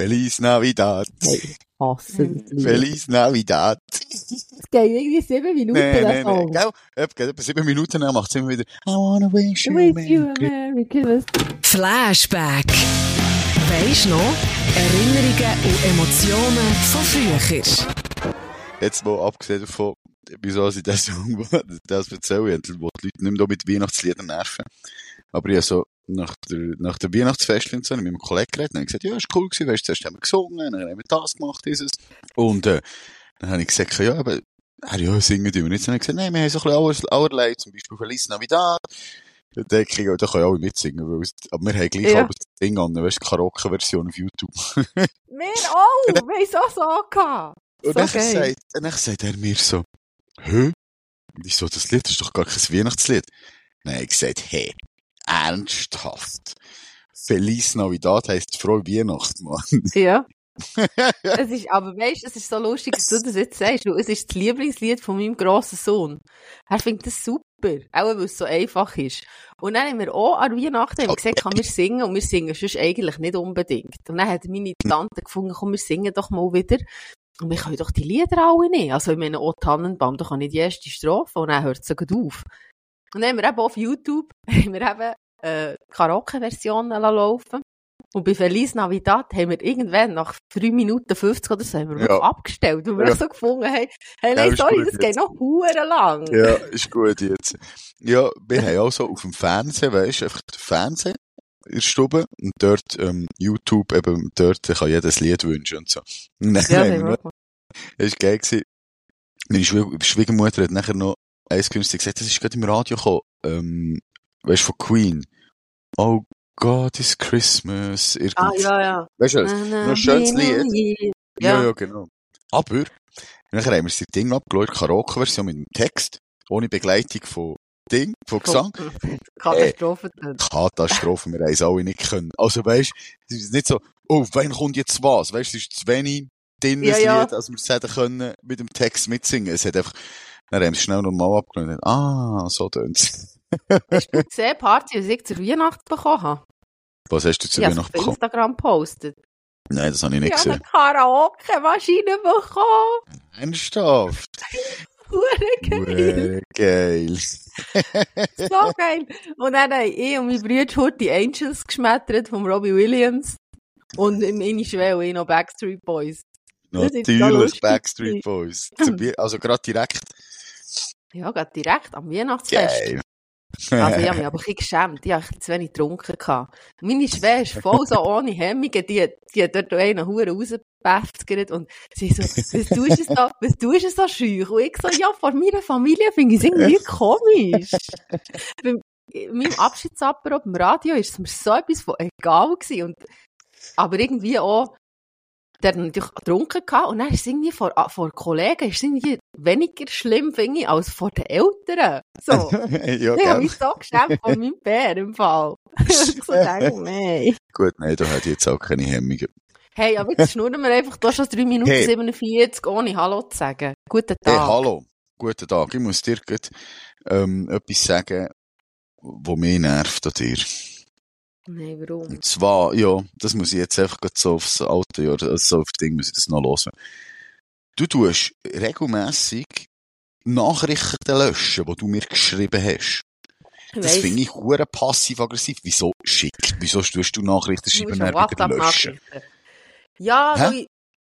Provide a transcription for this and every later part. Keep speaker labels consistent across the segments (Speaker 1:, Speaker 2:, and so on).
Speaker 1: Feliz Navidad.
Speaker 2: Hey.
Speaker 1: Feliz Navidad.
Speaker 2: Es geht irgendwie sieben Minuten.
Speaker 1: Nee, nee, nee. Gell? Etwa, sieben Minuten, dann macht es immer wieder I wanna wish you a
Speaker 2: With you a. Merry Christmas.
Speaker 3: Flashback. Weisst noch? Erinnerungen und Emotionen von früher.
Speaker 1: Jetzt mal abgesehen davon, wieso sie das Song das erzählen, wo die Leute nicht mehr mit Weihnachtsliedern nerven. Aber ich habe so nach der, nach der Weihnachtsfest und so, mit meinem Kollegen geredet, und gesagt, ja, ist cool gewesen, weißt zuerst haben wir gesungen, dann haben wir das gemacht, dieses. Und, äh, dann habe ich gesagt, ja, aber, er, ja, singen tun wir nicht. Dann habe ich gesagt, nein, wir haben so ein bisschen aller- allerlei, zum Beispiel Feliz Navidad. Da denke ich, ja, da können alle mitsingen, weil aber wir haben gleich
Speaker 2: Ja.
Speaker 1: aber das Ding an, weißt du, Karaoke-Version auf YouTube.
Speaker 2: Wir auch! Wir haben es auch so gehabt.
Speaker 1: Und dann
Speaker 2: geil.
Speaker 1: sagt, dann sagt er mir so, hä? Und ich so, das Lied ist doch gar kein Weihnachtslied. Habe ich gesagt, hey, ernsthaft. Feliz Navidad heisst frohe Weihnacht, Mann.
Speaker 2: Ja. es ist, aber weißt, es ist so lustig, dass du das jetzt sagst. weil Es ist das Lieblingslied von meinem grossen Sohn. Er findet das super. Auch weil es so einfach ist. Und dann haben wir auch an Weihnachten haben wir gesagt, kann wir singen? Und wir singen sonst eigentlich nicht unbedingt. Und dann hat meine Tante gefunden, komm, wir singen doch mal wieder. Und wir können doch die Lieder alle nicht. Also, ich meine, auch Tannenbaum, da kann ich die erste Strophe. Und dann hört es so gut auf. Und dann haben wir eben auf YouTube, haben wir eben, äh, Karaoke-Versionen laufen und bei Feliz Navidad haben wir irgendwann nach 3 Minuten 50 oder so haben wir
Speaker 1: Ja.
Speaker 2: abgestellt, weil wir
Speaker 1: Ja.
Speaker 2: so gefunden haben, hey,
Speaker 1: Ja,
Speaker 2: nein, sorry, das geht
Speaker 1: jetzt.
Speaker 2: noch hure lang.
Speaker 1: Ja, ist gut jetzt. Ja, wir haben auch so auf dem Fernsehen, weißt du, einfach den Fernsehen in der Stube und dort, ähm, YouTube eben, dort kann jedes Lied wünschen und so. Und dann
Speaker 2: Ja, das
Speaker 1: war geil gewesen. Meine Schwie- Schwiegermutter hat nachher noch eins günstig gesagt, das ist gerade im Radio gekommen, ähm, weißt du, von Queen. Oh God is Christmas. Irgend,
Speaker 2: Ah, ja, ja.
Speaker 1: Weißt du, ein schönes Lied. Ja,
Speaker 2: Ja.
Speaker 1: ja, genau. Aber, nachher haben wir das Ding abgeschaut, Karaoke-Version mit dem Text, ohne Begleitung von Ding, von Gesang.
Speaker 2: Katastrophe.
Speaker 1: Katastrophe, wir haben es alle nicht können. Also weisst, es ist nicht so, oh, wann kommt jetzt was? Weisst, es ist zu wenig drin,
Speaker 2: Ja, ja.
Speaker 1: Lied, als wir es hätten können mit dem Text mitsingen. Es hat einfach, dann haben es schnell normal abgelehnt. Ah, so tönt's.
Speaker 2: Hast du gesehen, Party, was ich zur Weihnacht bekommen habe?
Speaker 1: Was hast du zu
Speaker 2: Ich
Speaker 1: Weihnachten
Speaker 2: auf
Speaker 1: bekommen?
Speaker 2: Instagram gepostet.
Speaker 1: Nein, das habe ich nicht
Speaker 2: Ich habe eine
Speaker 1: gesehen.
Speaker 2: Karaoke-Maschine bekommen.
Speaker 1: Ernsthaft?
Speaker 2: Hure geil. So geil. Und dann haben ich und mein Bruder heute die Angels geschmettert von Robbie Williams. Und meine Schwelle und ich noch Backstreet Boys.
Speaker 1: Natürlich Backstreet Boys. Also gerade direkt.
Speaker 2: Ja, gerade direkt am Weihnachtsfest.
Speaker 1: Geil.
Speaker 2: Also ich habe mich aber ein bisschen geschämt. Ich habe zu wenig getrunken. gehabt. Meine Schwester, voll so ohne Hemmungen, die, die hat dort einen Huren rausgebäftigt und sie so, was tust du da, was tust du so scheu? Und ich so, ja, vor meiner Familie finde ich es irgendwie komisch. Beim meinem Abschiedsapero beim Radio ist es mir so etwas von egal gewesen. Und, aber irgendwie auch, der hat natürlich getrunken gehabt und dann ist es irgendwie vor, ah, vor Kollegen ist irgendwie weniger schlimm, finde ich, als vor den Eltern. So.
Speaker 1: ja,
Speaker 2: Ich habe mich so geschämt von meinem Bär im Fall. ich so denke, nein.
Speaker 1: Gut, nein, da hat jetzt auch keine Hemmungen.
Speaker 2: Hey, aber jetzt schnurren wir einfach da schon 3 Minuten
Speaker 1: Hey.
Speaker 2: 47, ohne Hallo zu sagen. Guten
Speaker 1: Hey,
Speaker 2: Tag.
Speaker 1: hallo. Guten Tag. Ich muss dir grad, ähm, etwas sagen, was mich nervt an dir.
Speaker 2: Nein, warum?
Speaker 1: Und zwar, ja, das muss ich jetzt einfach so aufs alte Jahr, also so auf Ding muss ich das noch hören. Du tust regelmässig Nachrichten löschen, die du mir geschrieben hast.
Speaker 2: Ich
Speaker 1: Das finde ich hure passiv-aggressiv. Wieso schickt? Wieso tust du Nachrichten schreiben dann wieder löschen?
Speaker 2: Ja,
Speaker 1: Hä?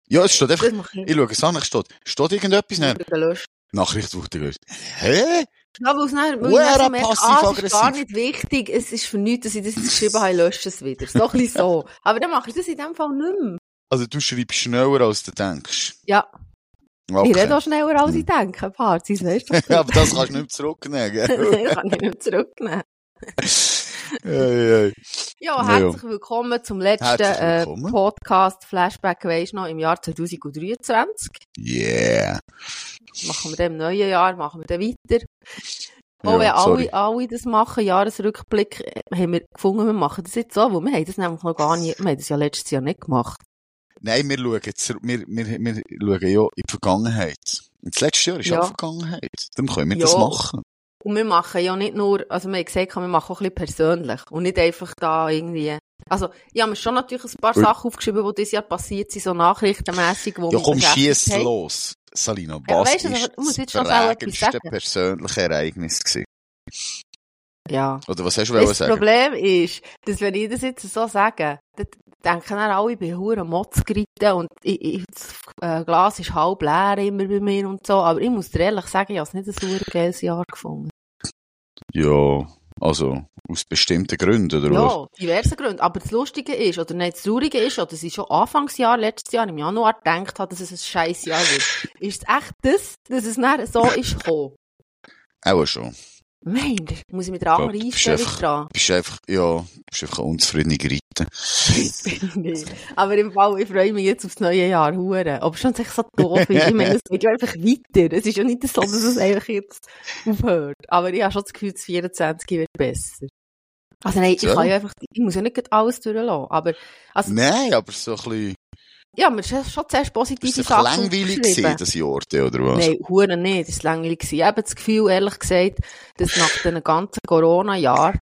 Speaker 1: Ja, es steht einfach,
Speaker 2: ich.
Speaker 1: ich schaue es an, es steht, steht irgendetwas,
Speaker 2: gelöscht.
Speaker 1: Nachricht wurde gelöscht. Hä?
Speaker 2: Ja, weil es dann, weil
Speaker 1: Hure
Speaker 2: ich dann so merke, ah, es ist gar nicht wichtig, es ist für nichts, dass ich das geschrieben habe, ich lösche es wieder. So ein bisschen so. Aber dann mache ich das in dem Fall nicht mehr.
Speaker 1: Also du schreibst schneller, als du denkst.
Speaker 2: Ja,
Speaker 1: Okay.
Speaker 2: ich rede auch schneller, als ich denke. Partys, weißt du?
Speaker 1: Aber das kannst du nicht mehr zurücknehmen, gell?
Speaker 2: Nein, kann ich nicht zurücknehmen. Ja,
Speaker 1: Ja,
Speaker 2: herzlich willkommen zum letzten äh,
Speaker 1: willkommen.
Speaker 2: Podcast Flashback weisst noch im Jahr 2023.
Speaker 1: Yeah.
Speaker 2: Machen wir dann im neuen Jahr, machen wir dann weiter. Auch
Speaker 1: Ja,
Speaker 2: wenn
Speaker 1: sorry.
Speaker 2: alle, alle das machen, Jahresrückblick, äh, haben wir gefunden, wir machen das jetzt so, weil wir haben das nämlich noch gar nicht, wir haben das ja letztes Jahr nicht gemacht.
Speaker 1: Nein, wir schauen, jetzt, wir, wir, wir schauen ja in die Vergangenheit. Und das letzte Jahr ist
Speaker 2: Ja.
Speaker 1: auch Vergangenheit. Dann können wir
Speaker 2: Ja.
Speaker 1: das machen.
Speaker 2: Und wir machen ja nicht nur, also wir haben gesagt, wir machen auch ein bisschen persönlich. Und nicht einfach da irgendwie Also, ich habe mir schon natürlich ein paar. Sachen aufgeschrieben, die dieses Jahr passiert sind, so nachrichtenmässig, wo
Speaker 1: Ja, komm, schieß los. Salina,
Speaker 2: Ja,
Speaker 1: was
Speaker 2: weisst du,
Speaker 1: ist
Speaker 2: aber du musst jetzt
Speaker 1: das prägendste persönliche Ereignis gewesen?
Speaker 2: Ja.
Speaker 1: Oder was hast du
Speaker 2: Weißt, das
Speaker 1: sagen?
Speaker 2: Problem ist, dass wenn ich das jetzt so sage, dann denken dann alle, ich bin hure Motz geritten und ich, ich, das äh, Glas ist halb leer immer bei mir und so. Aber ich muss dir ehrlich sagen, ich habe es nicht ein super geiles Jahr gefunden.
Speaker 1: Ja, also, aus bestimmten Gründen, oder was?
Speaker 2: Ja, diverse Gründe. Aber das Lustige ist, oder nicht das Traurige ist, oder dass ich schon Anfangsjahr, letztes Jahr, im Januar gedacht habe, dass es ein scheiß Jahr wird. Ist es echt das, dass es dann so ist gekommen?
Speaker 1: Auch schon.
Speaker 2: Ihr? Muss ich mit einer anderen Einstellung
Speaker 1: einfach-
Speaker 2: dran?
Speaker 1: Du bist einfach, ja, bist einfach eine unzufriedene Gerite.
Speaker 2: Das bin ich nicht. Aber im Fall, ich freue mich jetzt aufs neue Jahr, hure. Aber schon sich so doof ist. Ich meine, es geht ja einfach weiter. Es ist ja nicht so, dass es einfach jetzt aufhört. Aber ich habe schon das Gefühl, das 24 wird besser. Also nein, ich
Speaker 1: So.
Speaker 2: kann ja einfach, ich muss ja nicht alles durchlassen. Aber, also,
Speaker 1: Nein, aber so ein bisschen,
Speaker 2: ja, mir ist schon zuerst positive
Speaker 1: es
Speaker 2: Sachen
Speaker 1: langweilig
Speaker 2: aufgeschrieben.
Speaker 1: gewesen, das Jahr, oder was?
Speaker 2: Nein, hure nicht. Das war langweilig. gewesen. Ich habe das Gefühl, ehrlich gesagt, dass nach den ganzen Corona-Jahren,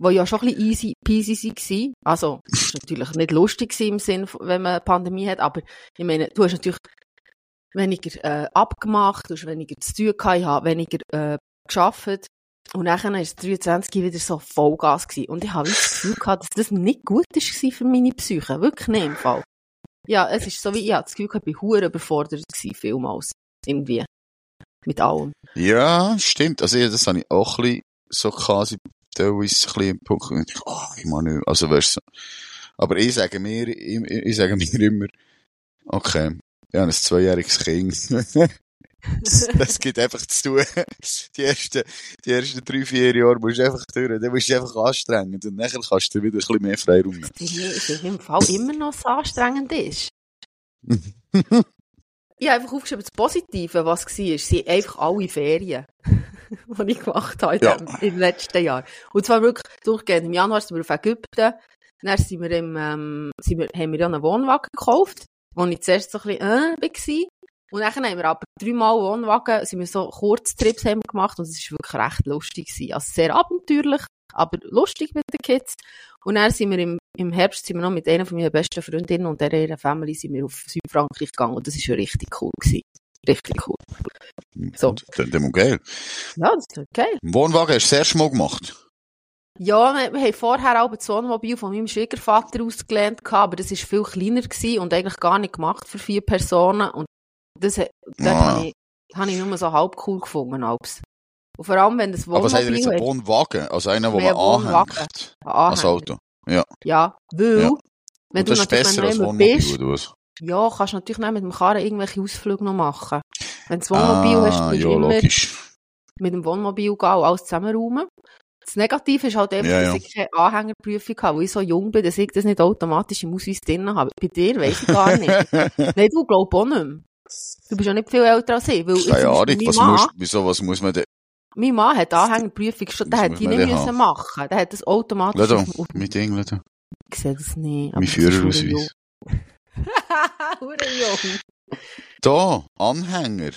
Speaker 2: wo ja schon ein bisschen easy peasy waren, also, es war natürlich nicht lustig im Sinn, von- wenn man eine Pandemie hat, aber ich meine, du hast natürlich weniger äh, abgemacht, du hast weniger zu tun gehabt, ich habe weniger äh, geschafft. Und dann war es 23 wieder so Vollgas gewesen. Und ich habe das Gefühl gehabt, dass das nicht gut war für meine Psyche. Wirklich nicht im Fall. Ja, es ist so wie, ich habe das Gefühl ich war hure überfordert gewesen, vielmals. Irgendwie. Mit allem.
Speaker 1: Ja, stimmt. Also, ja, das habe ich auch ein bisschen so quasi teilweise ein bisschen im Punkt. Und ich, oh, ich meine nicht. Also, weißt du. Aber ich sage mir, ich, ich sage mir immer, okay, habe ein zweijähriges Kind. das gibt einfach zu tun. Die ersten, die ersten drei, vier Jahre musst du einfach durch. Dann bist du einfach anstrengend. Und nachher kannst du wieder ein bisschen mehr Freiraum nehmen.
Speaker 2: Ich finde im Fall immer noch so anstrengend ist. Ich habe einfach aufgeschrieben, das Positive, was war, sind einfach alle Ferien, die ich gemacht habe in
Speaker 1: Ja.
Speaker 2: im letzten Jahr. Und zwar wirklich durchgehend. Im Januar sind wir auf Ägypten, dann sind wir im, ähm, sind wir, haben wir ja einen Wohnwagen gekauft, wo ich zuerst so ein bisschen, äh, war. Und dann haben wir aber dreimal Wohnwagen, sind wir so Kurztrips haben wir gemacht und es war wirklich recht lustig gewesen. Also sehr abenteuerlich, aber lustig mit den Kids. Und dann sind wir im, im Herbst sind wir noch mit einer von meinen besten Freundinnen und der ihrer Family sind wir auf Südfrankreich gegangen und das war schon richtig cool gewesen. Richtig cool. So.
Speaker 1: Dann, dann geil.
Speaker 2: Ja, das ist okay.
Speaker 1: Im Wohnwagen hast du das erste Mal gemacht.
Speaker 2: Ja, wir, wir haben vorher auch das Wohnmobil von meinem Schwiegervater ausgelernt, aber das war viel kleiner gewesen und eigentlich gar nicht gemacht für vier Personen. Und das, dort
Speaker 1: Ah.
Speaker 2: habe ich, nur so halb cool gefunden. Als. Und vor allem, wenn das
Speaker 1: Aber was er jetzt? Ein
Speaker 2: Wohnmobil
Speaker 1: Wohnwagen? Also einer,
Speaker 2: Mehr
Speaker 1: man anhängt. Als Auto.
Speaker 2: Ja, weil,
Speaker 1: Ja.
Speaker 2: wenn
Speaker 1: Und
Speaker 2: du
Speaker 1: das ist besser als Wohnmobil,
Speaker 2: bist,
Speaker 1: oder was?
Speaker 2: ja, kannst du natürlich nicht mit dem Karren irgendwelche Ausflüge noch machen. Wenn du das Wohnmobil hast,
Speaker 1: ah,
Speaker 2: musst
Speaker 1: ja,
Speaker 2: du immer
Speaker 1: logisch.
Speaker 2: mit dem Wohnmobil gehen und alles zusammenräumen. Das Negative ist halt einfach,
Speaker 1: Ja,
Speaker 2: dass
Speaker 1: ja.
Speaker 2: ich keine Anhängerprüfung habe, weil ich so jung bin, dass ich das nicht automatisch im Ausweis drin habe. Bei dir weiss ich gar nicht. Nein, du glaubst auch nicht mehr. Du bist ja nicht viel älter als ich. Weil
Speaker 1: Keine Ahnung, was
Speaker 2: mein, Mann,
Speaker 1: muss, wieso, was muss man denn?
Speaker 2: mein Mann hat Anhängerprüfung schon, der
Speaker 1: muss
Speaker 2: die nicht müssen
Speaker 1: haben?
Speaker 2: machen. Der hat das automatisch
Speaker 1: da,
Speaker 2: auf,
Speaker 1: mit England.
Speaker 2: ich sehe das nicht. aber
Speaker 1: Mein Führerausweis.
Speaker 2: Hure jung.
Speaker 1: Da, Anhänger.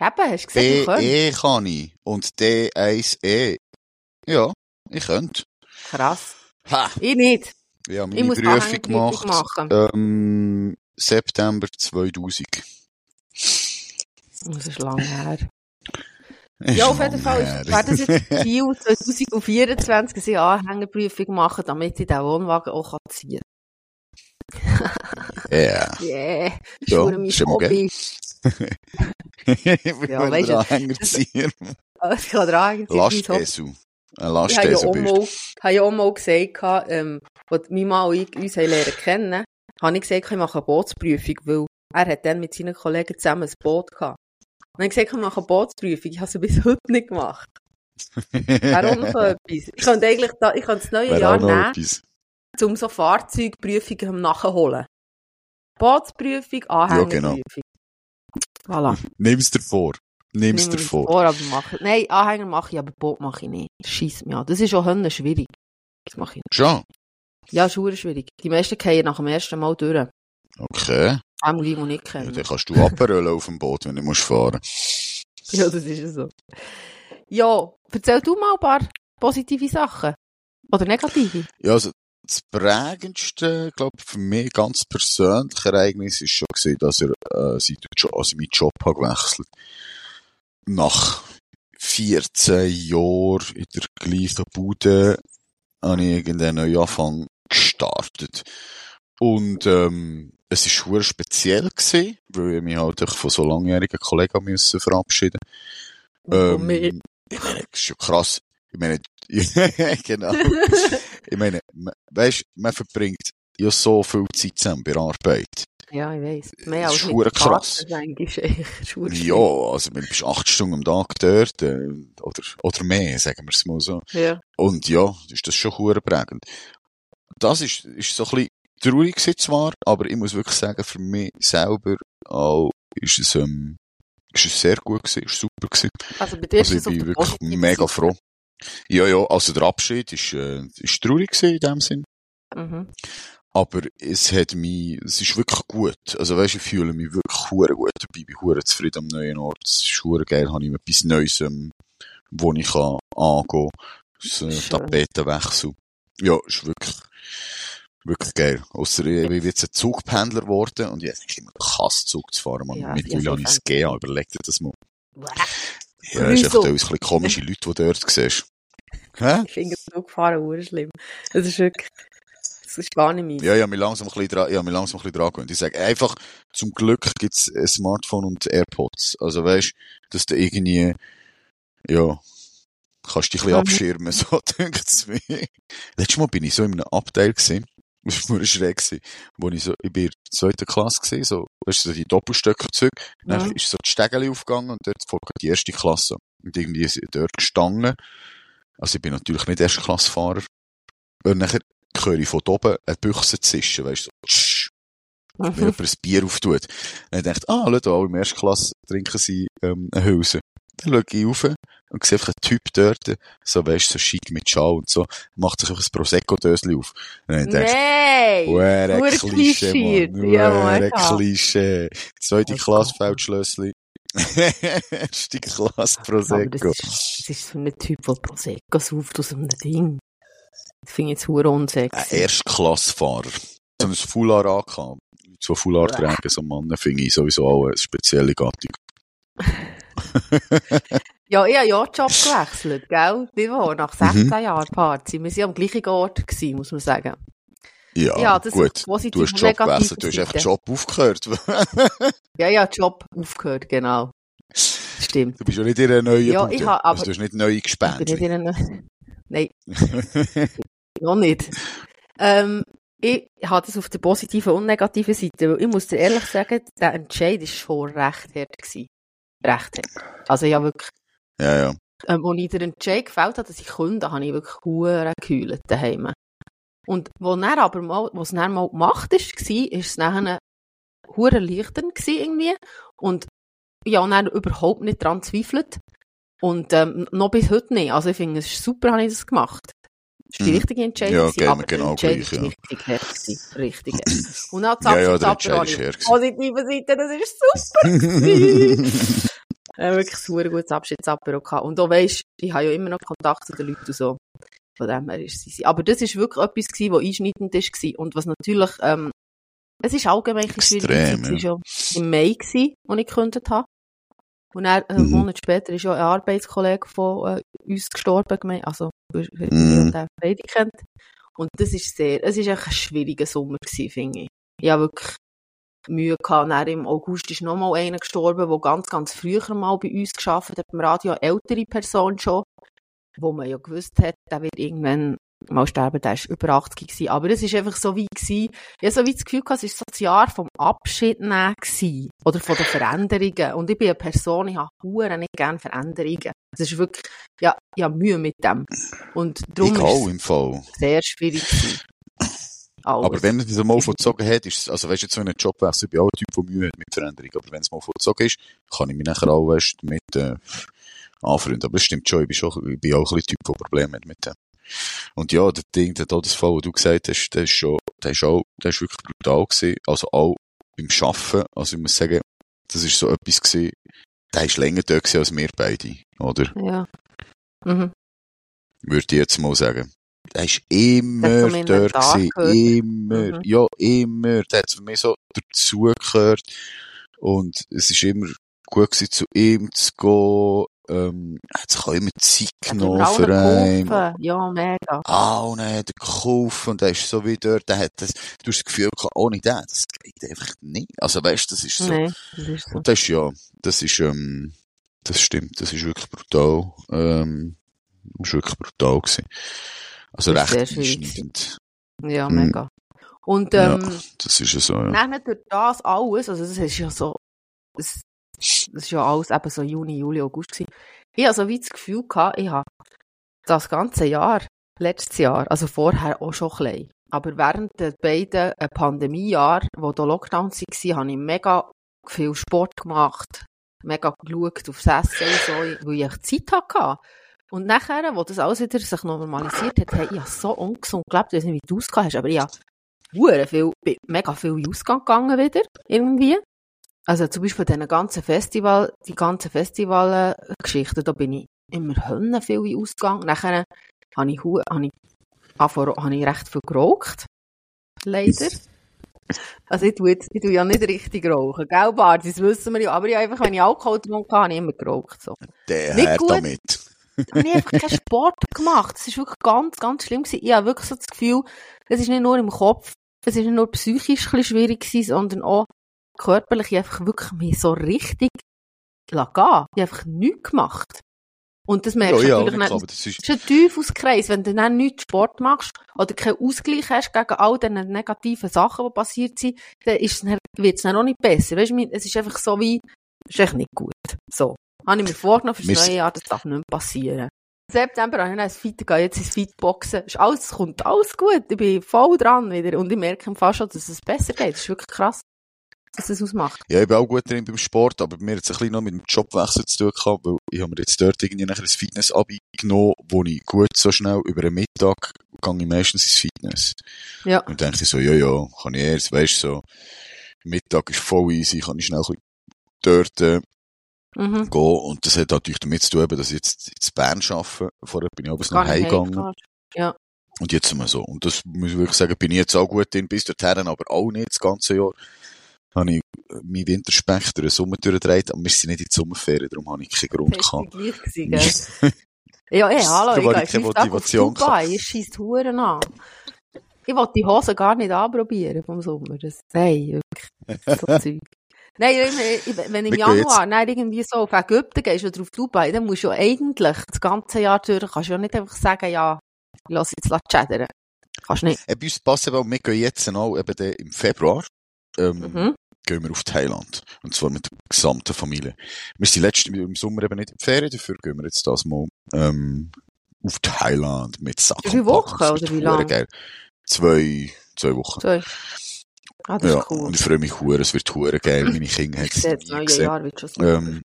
Speaker 2: Eben, hast du du könntest.
Speaker 1: DE kann ich. Und D1E. Ja, ich könnte.
Speaker 2: Krass.
Speaker 1: Ha!
Speaker 2: Ich nicht.
Speaker 1: Ich habe
Speaker 2: Ich
Speaker 1: meine
Speaker 2: muss
Speaker 1: Prüfung gemacht. Ähm, September 2000.
Speaker 2: Das ist lange her.
Speaker 1: Ist
Speaker 2: Ja, auf jeden Fall
Speaker 1: her.
Speaker 2: wäre das jetzt Ziel 2024, dass ich eine Anhängerprüfung machen damit ich den Wohnwagen auch ziehen
Speaker 1: Ja.
Speaker 2: kann. Yeah, das ist
Speaker 1: Ja,
Speaker 2: ja, mein Hobby.
Speaker 1: ich
Speaker 2: Ja,
Speaker 1: will
Speaker 2: weisst
Speaker 1: den
Speaker 2: du,
Speaker 1: Anhänger ziehen.
Speaker 2: Ich kann ist mein Hobby.
Speaker 1: Lastesel.
Speaker 2: Ich habe ja auch mal, habe ja auch mal gesagt, ähm, als mein Mann und ich uns lernen kennen, habe ich gesagt, ich mache eine Bootsprüfung, weil er hat dann mit seinen Kollegen zusammen ein Boot gehabt. Und ich habe gesagt, ich mache eine Bootsprüfung. Ich habe sie bis heute nicht gemacht. Auch noch so etwas. Ich könnte eigentlich da, ich könnte das neue
Speaker 1: Wäre
Speaker 2: Jahr nehmen,
Speaker 1: etwas.
Speaker 2: um so Fahrzeugprüfungen nachholen. Bootsprüfung, Anhängerprüfung. Voilà.
Speaker 1: Nimm's dir vor. Nimm's
Speaker 2: Nehmen
Speaker 1: dir vor.
Speaker 2: vor, aber mache, nein, Anhänger mache ich, aber Boot mache ich nicht. Das scheisst mich an. Das ist auch schwierig. Das mache ich nicht.
Speaker 1: Schon?
Speaker 2: Ja, ist schwierig. Die meisten gehen nach dem ersten Mal durch.
Speaker 1: Okay.
Speaker 2: Auch die, die nicht
Speaker 1: Ja,
Speaker 2: kennen.
Speaker 1: dann kannst du Aperol auf dem Boot, wenn du musst fahren.
Speaker 2: Ja, das ist ja so. Ja, erzähl du mal ein paar positive Sachen. Oder negative.
Speaker 1: Ja, also, das prägendste, glaube für mich ganz persönliche Ereignis ist schon gesehen, dass er äh, jo also meinen Job hat gewechselt. Nach 14 Jahren in der gleichen Bude habe ich irgendeinen neuen Anfang gestartet. Und ähm, es ist schwer speziell gewesen, weil ich mich halt von so langjährigen Kollegen müssen verabschieden. Ähm, ich meine, das ist schon krass. Ich meine, genau. ich meine, weißt, man verbringt ja so viel Zeit zusammen bei Arbeit.
Speaker 2: Ja, ich weiss. Mehr als
Speaker 1: mit krass.
Speaker 2: ja,
Speaker 1: also man bist acht Stunden am Tag dort, äh, oder, oder mehr, sagen wir es mal so.
Speaker 2: Ja.
Speaker 1: Und ja, ist das schon hure prägend. Das ist, ist so ein bisschen traurig zwar, aber ich muss wirklich sagen, für mich selber auch ist es, ähm, ist es sehr gut gewesen, ist super gewesen.
Speaker 2: Also bei dir
Speaker 1: also ich bin wirklich mega froh. Ja, ja, also der Abschied ist, äh, ist traurig gewesen in dem Sinn.
Speaker 2: Mhm.
Speaker 1: Aber es hat mich, es ist wirklich gut. Also weißt, ich fühle mich wirklich hure gut dabei, bin hure zufrieden am neuen Ort. Es ist hure geil, habe ich etwas Neues, ähm, wo ich kann angehen. So ein Tapetenwechsel. Ja, ist wirklich, wirklich geil. Ausser ich bin jetzt ein Zugpendler geworden und jetzt ich immer Kasszug zu fahren. Man,
Speaker 2: Ja,
Speaker 1: mittlerweile habe ich es gegeben, überleg dir das mal. Ja, ist echt ein bisschen komische Leute, die dort siehst. Hä?
Speaker 2: Ich finde Zug fahren hure schlimm. Das ist wirklich, das ist gar nicht meins.
Speaker 1: Ja, ja, mir langsam ein bisschen dran, ja, mir langsam ein bisschen dran gewöhnt. Ich sage einfach, zum Glück gibt's ein Smartphone und AirPods. Also weißt, dass du irgendwie, ja, kannst dich ein bisschen
Speaker 2: Mhm.
Speaker 1: abschirmen, so denkt's mir. Letztes Mal bin ich so in einem Abteil gesehen. Das war schräg gewesen. Wo ich so, ich bin in der zweiten Klasse gesehen, so, weißt du, so die Doppelstöcker zurück. Dann ist so die Stegeli aufgegangen und dort folgt die erste Klasse. Und irgendwie ist dort gestanden. Also ich bin natürlich nicht Erstklassfahrer. Und nachher höre ich von oben eine Büchse zischen, weißt du, so, tsch, wenn
Speaker 2: Mhm.
Speaker 1: jemand ein Bier auftut. Dann ich dachte, ah, da, alle im ersten Klasse trinken sie, ähm, eine Hülse. Dann schaue ich rauf und sehe einfach einen Typ dort, so, weißt du, so schick mit Schal und so, macht sich einfach ein Prosecco-Dösli auf. Und dann ich, Hure Klischee. Mann. Hure
Speaker 2: mega.
Speaker 1: Klischee. Zweite Klasse. Feldschlössli. Erste Klasse
Speaker 2: Aber das
Speaker 1: Prosecco.
Speaker 2: ist, das ist so ein Typ, der Prosecco sauft aus einem Ding. Das finde ich jetzt hure
Speaker 1: Ein
Speaker 2: unsexy.
Speaker 1: Erstklassfahrer. So ein Foulard angehabt. So Foulard
Speaker 2: Bäh.
Speaker 1: tragen, so Männer, finde ich sowieso auch eine spezielle Gattung.
Speaker 2: Ja, ich habe ja Job gewechselt, gell? Wie war nach
Speaker 1: Mhm.
Speaker 2: 16 Jahren Party. Wir waren am gleichen Ort, gewesen, muss man sagen.
Speaker 1: Ja,
Speaker 2: Ja, das
Speaker 1: gut. Du hast Job gewechselt, du hast einfach. Job aufgehört.
Speaker 2: Ja, ja, Job aufgehört, genau. Stimmt.
Speaker 1: Du bist ja nicht in einer neuen
Speaker 2: Ja,
Speaker 1: Bude.
Speaker 2: ich ha-
Speaker 1: also
Speaker 2: aber-
Speaker 1: du hast nicht neue
Speaker 2: Ich bin nicht
Speaker 1: Gespendli.
Speaker 2: in einer... Nein, noch nicht. Ähm, ich habe das auf der positiven und negativen Seite, weil ich muss dir ehrlich sagen, der Entscheid war schon recht hart. Gewesen. Recht hart. Also ja, wirklich,
Speaker 1: ja, ja.
Speaker 2: ähm, als ich den Entscheid gefällt habe, dass ich künde, habe ich wirklich hure gekühlt daheim. Und wo er aber mal, was dann mal gemacht ist, war, ist es nachher hure erleichternd irgendwie. Und ja, und dann überhaupt nicht dran zweifelt. Und ähm, noch bis heute nicht. Also ich finde, es ist super, habe ich das gemacht. Das ist die
Speaker 1: Mhm.
Speaker 2: richtige Entscheidung.
Speaker 1: Ja, mir
Speaker 2: aber
Speaker 1: genau gleich, ja.
Speaker 2: richtig. Richtig hart. Und dann
Speaker 1: Ja, ja, der Entscheid ist
Speaker 2: positiven Seite, das ist super. äh, wirklich ein super gutes Abschiedsapero gehabt. Und auch weisst, ich habe ja immer noch Kontakt zu den Leuten und so. Von dem her ist sie. Aber das ist wirklich etwas gewesen, was einschneidend ist gewesen. Und was natürlich, ähm, es ist allgemein schwierig. Gewesen. Es war ja im Mai gewesen, als ich gekündigt habe. Und dann, einen
Speaker 1: Mhm.
Speaker 2: Monat später ist ja ein Arbeitskollege von äh, uns gestorben, also,
Speaker 1: Mhm.
Speaker 2: den beide kennt. Und das ist sehr, es ist echt ein schwieriger Sommer gewesen, finde ich. Habe wirklich Mühe gehabt. Dann im August ist noch mal einer gestorben, der ganz, ganz früher mal bei uns geschafft hat, im Radio, eine ältere Person schon, wo man ja gewusst hat, der wird irgendwann mal sterben, der ist über 80 gewesen. Aber es ist einfach so wie gewesen, ich so wie das Gefühl gehabt, es ist so das Jahr vom Abschied nehmen gewesen. Oder von den Veränderungen. Und ich bin eine Person, ich habe hure nicht gerne Veränderungen. Es ist wirklich, ja, ich habe Mühe mit dem. Und darum
Speaker 1: ich
Speaker 2: ist
Speaker 1: auch
Speaker 2: es
Speaker 1: im Fall.
Speaker 2: sehr schwierig gewesen. Alles.
Speaker 1: Aber wenn es mal vollzogen hat, ist es, also weißt du, jetzt so einen Jobwechsel, ich bin auch ein Typ, der Mühe hat mit Veränderung, aber wenn es mal vollzogen ist, kann ich mich nachher auch, weißt, damit, äh, anfreunden. Aber es stimmt schon, ich bin schon, ich bin auch ein bisschen Typ, der Probleme hat mit dem. Und ja, der Ding, der Todesfall, den du gesagt hast, der ist schon, der ist auch, der ist wirklich brutal gewesen. Also auch beim Schaffen, also ich muss sagen, das ist so etwas gewesen, der ist länger da gewesen als wir beide, oder?
Speaker 2: Ja. Mhm.
Speaker 1: Würde ich jetzt mal sagen. Er ist immer dort gewesen. Immer.
Speaker 2: Mhm.
Speaker 1: Ja, immer. Der hat für mich so dazugehört. Und es ist immer gut gewesen, zu ihm zu gehen. Ähm, er hat sich auch immer Zeit genommen
Speaker 2: allen
Speaker 1: für
Speaker 2: geholfen. Ja, mega.
Speaker 1: Und dann hat er gekauft und er ist so wie dort, der hat das, du hast das Gefühl gehabt, ohne den, das geht einfach nicht. Also weißt, das ist so.
Speaker 2: Nein, das ist so.
Speaker 1: Und das ist ja, das ist, ähm, das stimmt, das ist wirklich brutal, ähm, das ist wirklich brutal gewesen. Also recht einschneidend.
Speaker 2: Ja,
Speaker 1: Mhm.
Speaker 2: mega. Und,
Speaker 1: Ja,
Speaker 2: ähm,
Speaker 1: das ist ja so, ja.
Speaker 2: Dann durch das alles, also das ist ja so, das, das ist ja alles eben so Juni, Juli, August gewesen. Ich habe so wie das Gefühl gehabt, ich habe das ganze Jahr, letztes Jahr, also vorher auch schon klein, aber während der beiden äh, Pandemiejahren, wo da Lockdowns waren, habe ich mega viel Sport gemacht, mega geschaut aufs Essen und so, weil ich Zeit hatte. Und nachher, wo das alles wieder sich normalisiert hat, hey, ich habe so ungesund gelebt, ich weiß nicht, wie du es hast, aber ich habe hure viel, bin mega viel in Ausgang gegangen wieder, irgendwie. Also zum Beispiel diesen ganzen Festival, die ganzen Festival-Geschichten, da bin ich immer Hönne viel in Ausgang. Nachher habe ich, habe ich, habe ich recht viel geraucht. Leider. Also ich tue, jetzt, ich tue ja nicht richtig rauchen, gell, Bart? Das wissen wir ja. Aber ich habe einfach, wenn ich Alkohol getrunken habe, habe ich immer geraucht. So.
Speaker 1: Der
Speaker 2: nicht gut.
Speaker 1: damit.
Speaker 2: Habe ich einfach keinen Sport gemacht. Das ist wirklich ganz, ganz schlimm gewesen. Ich habe wirklich so das Gefühl, es ist nicht nur im Kopf, es ist nicht nur psychisch ein bisschen schwierig gewesen, sondern auch körperlich Ich einfach wirklich mich so richtig lassen gehen. Ich habe einfach nichts gemacht. Und das
Speaker 1: Ja,
Speaker 2: merkst du
Speaker 1: ja,
Speaker 2: natürlich
Speaker 1: ich
Speaker 2: nicht.
Speaker 1: das ist,
Speaker 2: Das ist ein Teufelskreis, wenn du dann nichts Sport machst oder keinen Ausgleich hast gegen all diese negativen Sachen, die passiert sind, es dann- wird es dann auch nicht besser. Weißt du, es ist einfach so wie, es ist echt nicht gut. So. Habe ich mir vorgenommen für das neue Jahr, das darf nicht mehr passieren. Im September habe ich dann ins Fit gegangen, jetzt ins Fitboxen. Ist alles, es kommt alles gut. Ich bin voll dran wieder. Und ich merke fast schon, dass es besser geht. Das ist wirklich krass, was es ausmacht.
Speaker 1: ja, ich bin auch gut drin beim Sport, aber mir hat es ein bisschen noch mit dem Jobwechsel zu tun gehabt, weil ich habe mir jetzt dort irgendwie nachher ein Fitness-Abi genommen, wo ich gut so schnell über den Mittag gehe ich meistens ins Fitness.
Speaker 2: Ja.
Speaker 1: Und dann denke ich so, ja, ja, kann ich erst, weißt du, so, Mittag ist voll easy, kann ich schnell ein bisschen dort äh,
Speaker 2: Mhm.
Speaker 1: gehen. Und das hat natürlich damit zu tun, dass ich jetzt in Bern arbeite. Vorher bin ich abends noch heimgegangen.
Speaker 2: heimgefahren.
Speaker 1: Und jetzt sind wir so. Und das muss ich wirklich sagen, bin ich jetzt auch gut drin, bis dorthin, aber auch nicht das ganze Jahr. Habe ich äh, meinen Winterspecht durch den Sommer durchgedreht, aber wir sind nicht in die Sommerferien, darum habe ich keinen Grund gehabt.
Speaker 2: gewesen? Ja, ey, hallo, ich
Speaker 1: ich keine Motivation
Speaker 2: Dubai, ich scheisse Huren an. Ich wollte die Hose gar nicht anprobieren vom Sommer. Das, nein, wirklich, so Zeug. Nein, wenn im Januar dann irgendwie so auf Ägypten gehst oder auf Dubai, dann musst du ja eigentlich das ganze Jahr durch, kannst du ja nicht einfach sagen, ja, ich lass jetzt chattern. Kannst nicht.
Speaker 1: Äh, bei uns passen, weil wir gehen jetzt auch eben im Februar, ähm,
Speaker 2: Mhm.
Speaker 1: gehen wir auf Thailand. Und zwar mit der gesamten Familie. Wir sind letztes im Sommer eben nicht in die Ferien, dafür gehen wir jetzt das mal, ähm, auf Thailand mit Sack
Speaker 2: Wie. Wochen oder wie
Speaker 1: hure
Speaker 2: lang?
Speaker 1: Geil. Zwei, zwei Wochen.
Speaker 2: So. Ah, das
Speaker 1: Ja,
Speaker 2: ist cool.
Speaker 1: und ich freue mich hure, es wird hure geil. Meine Kinder haben es nie gesehen.
Speaker 2: Jahr wird schon.
Speaker 1: Ähm,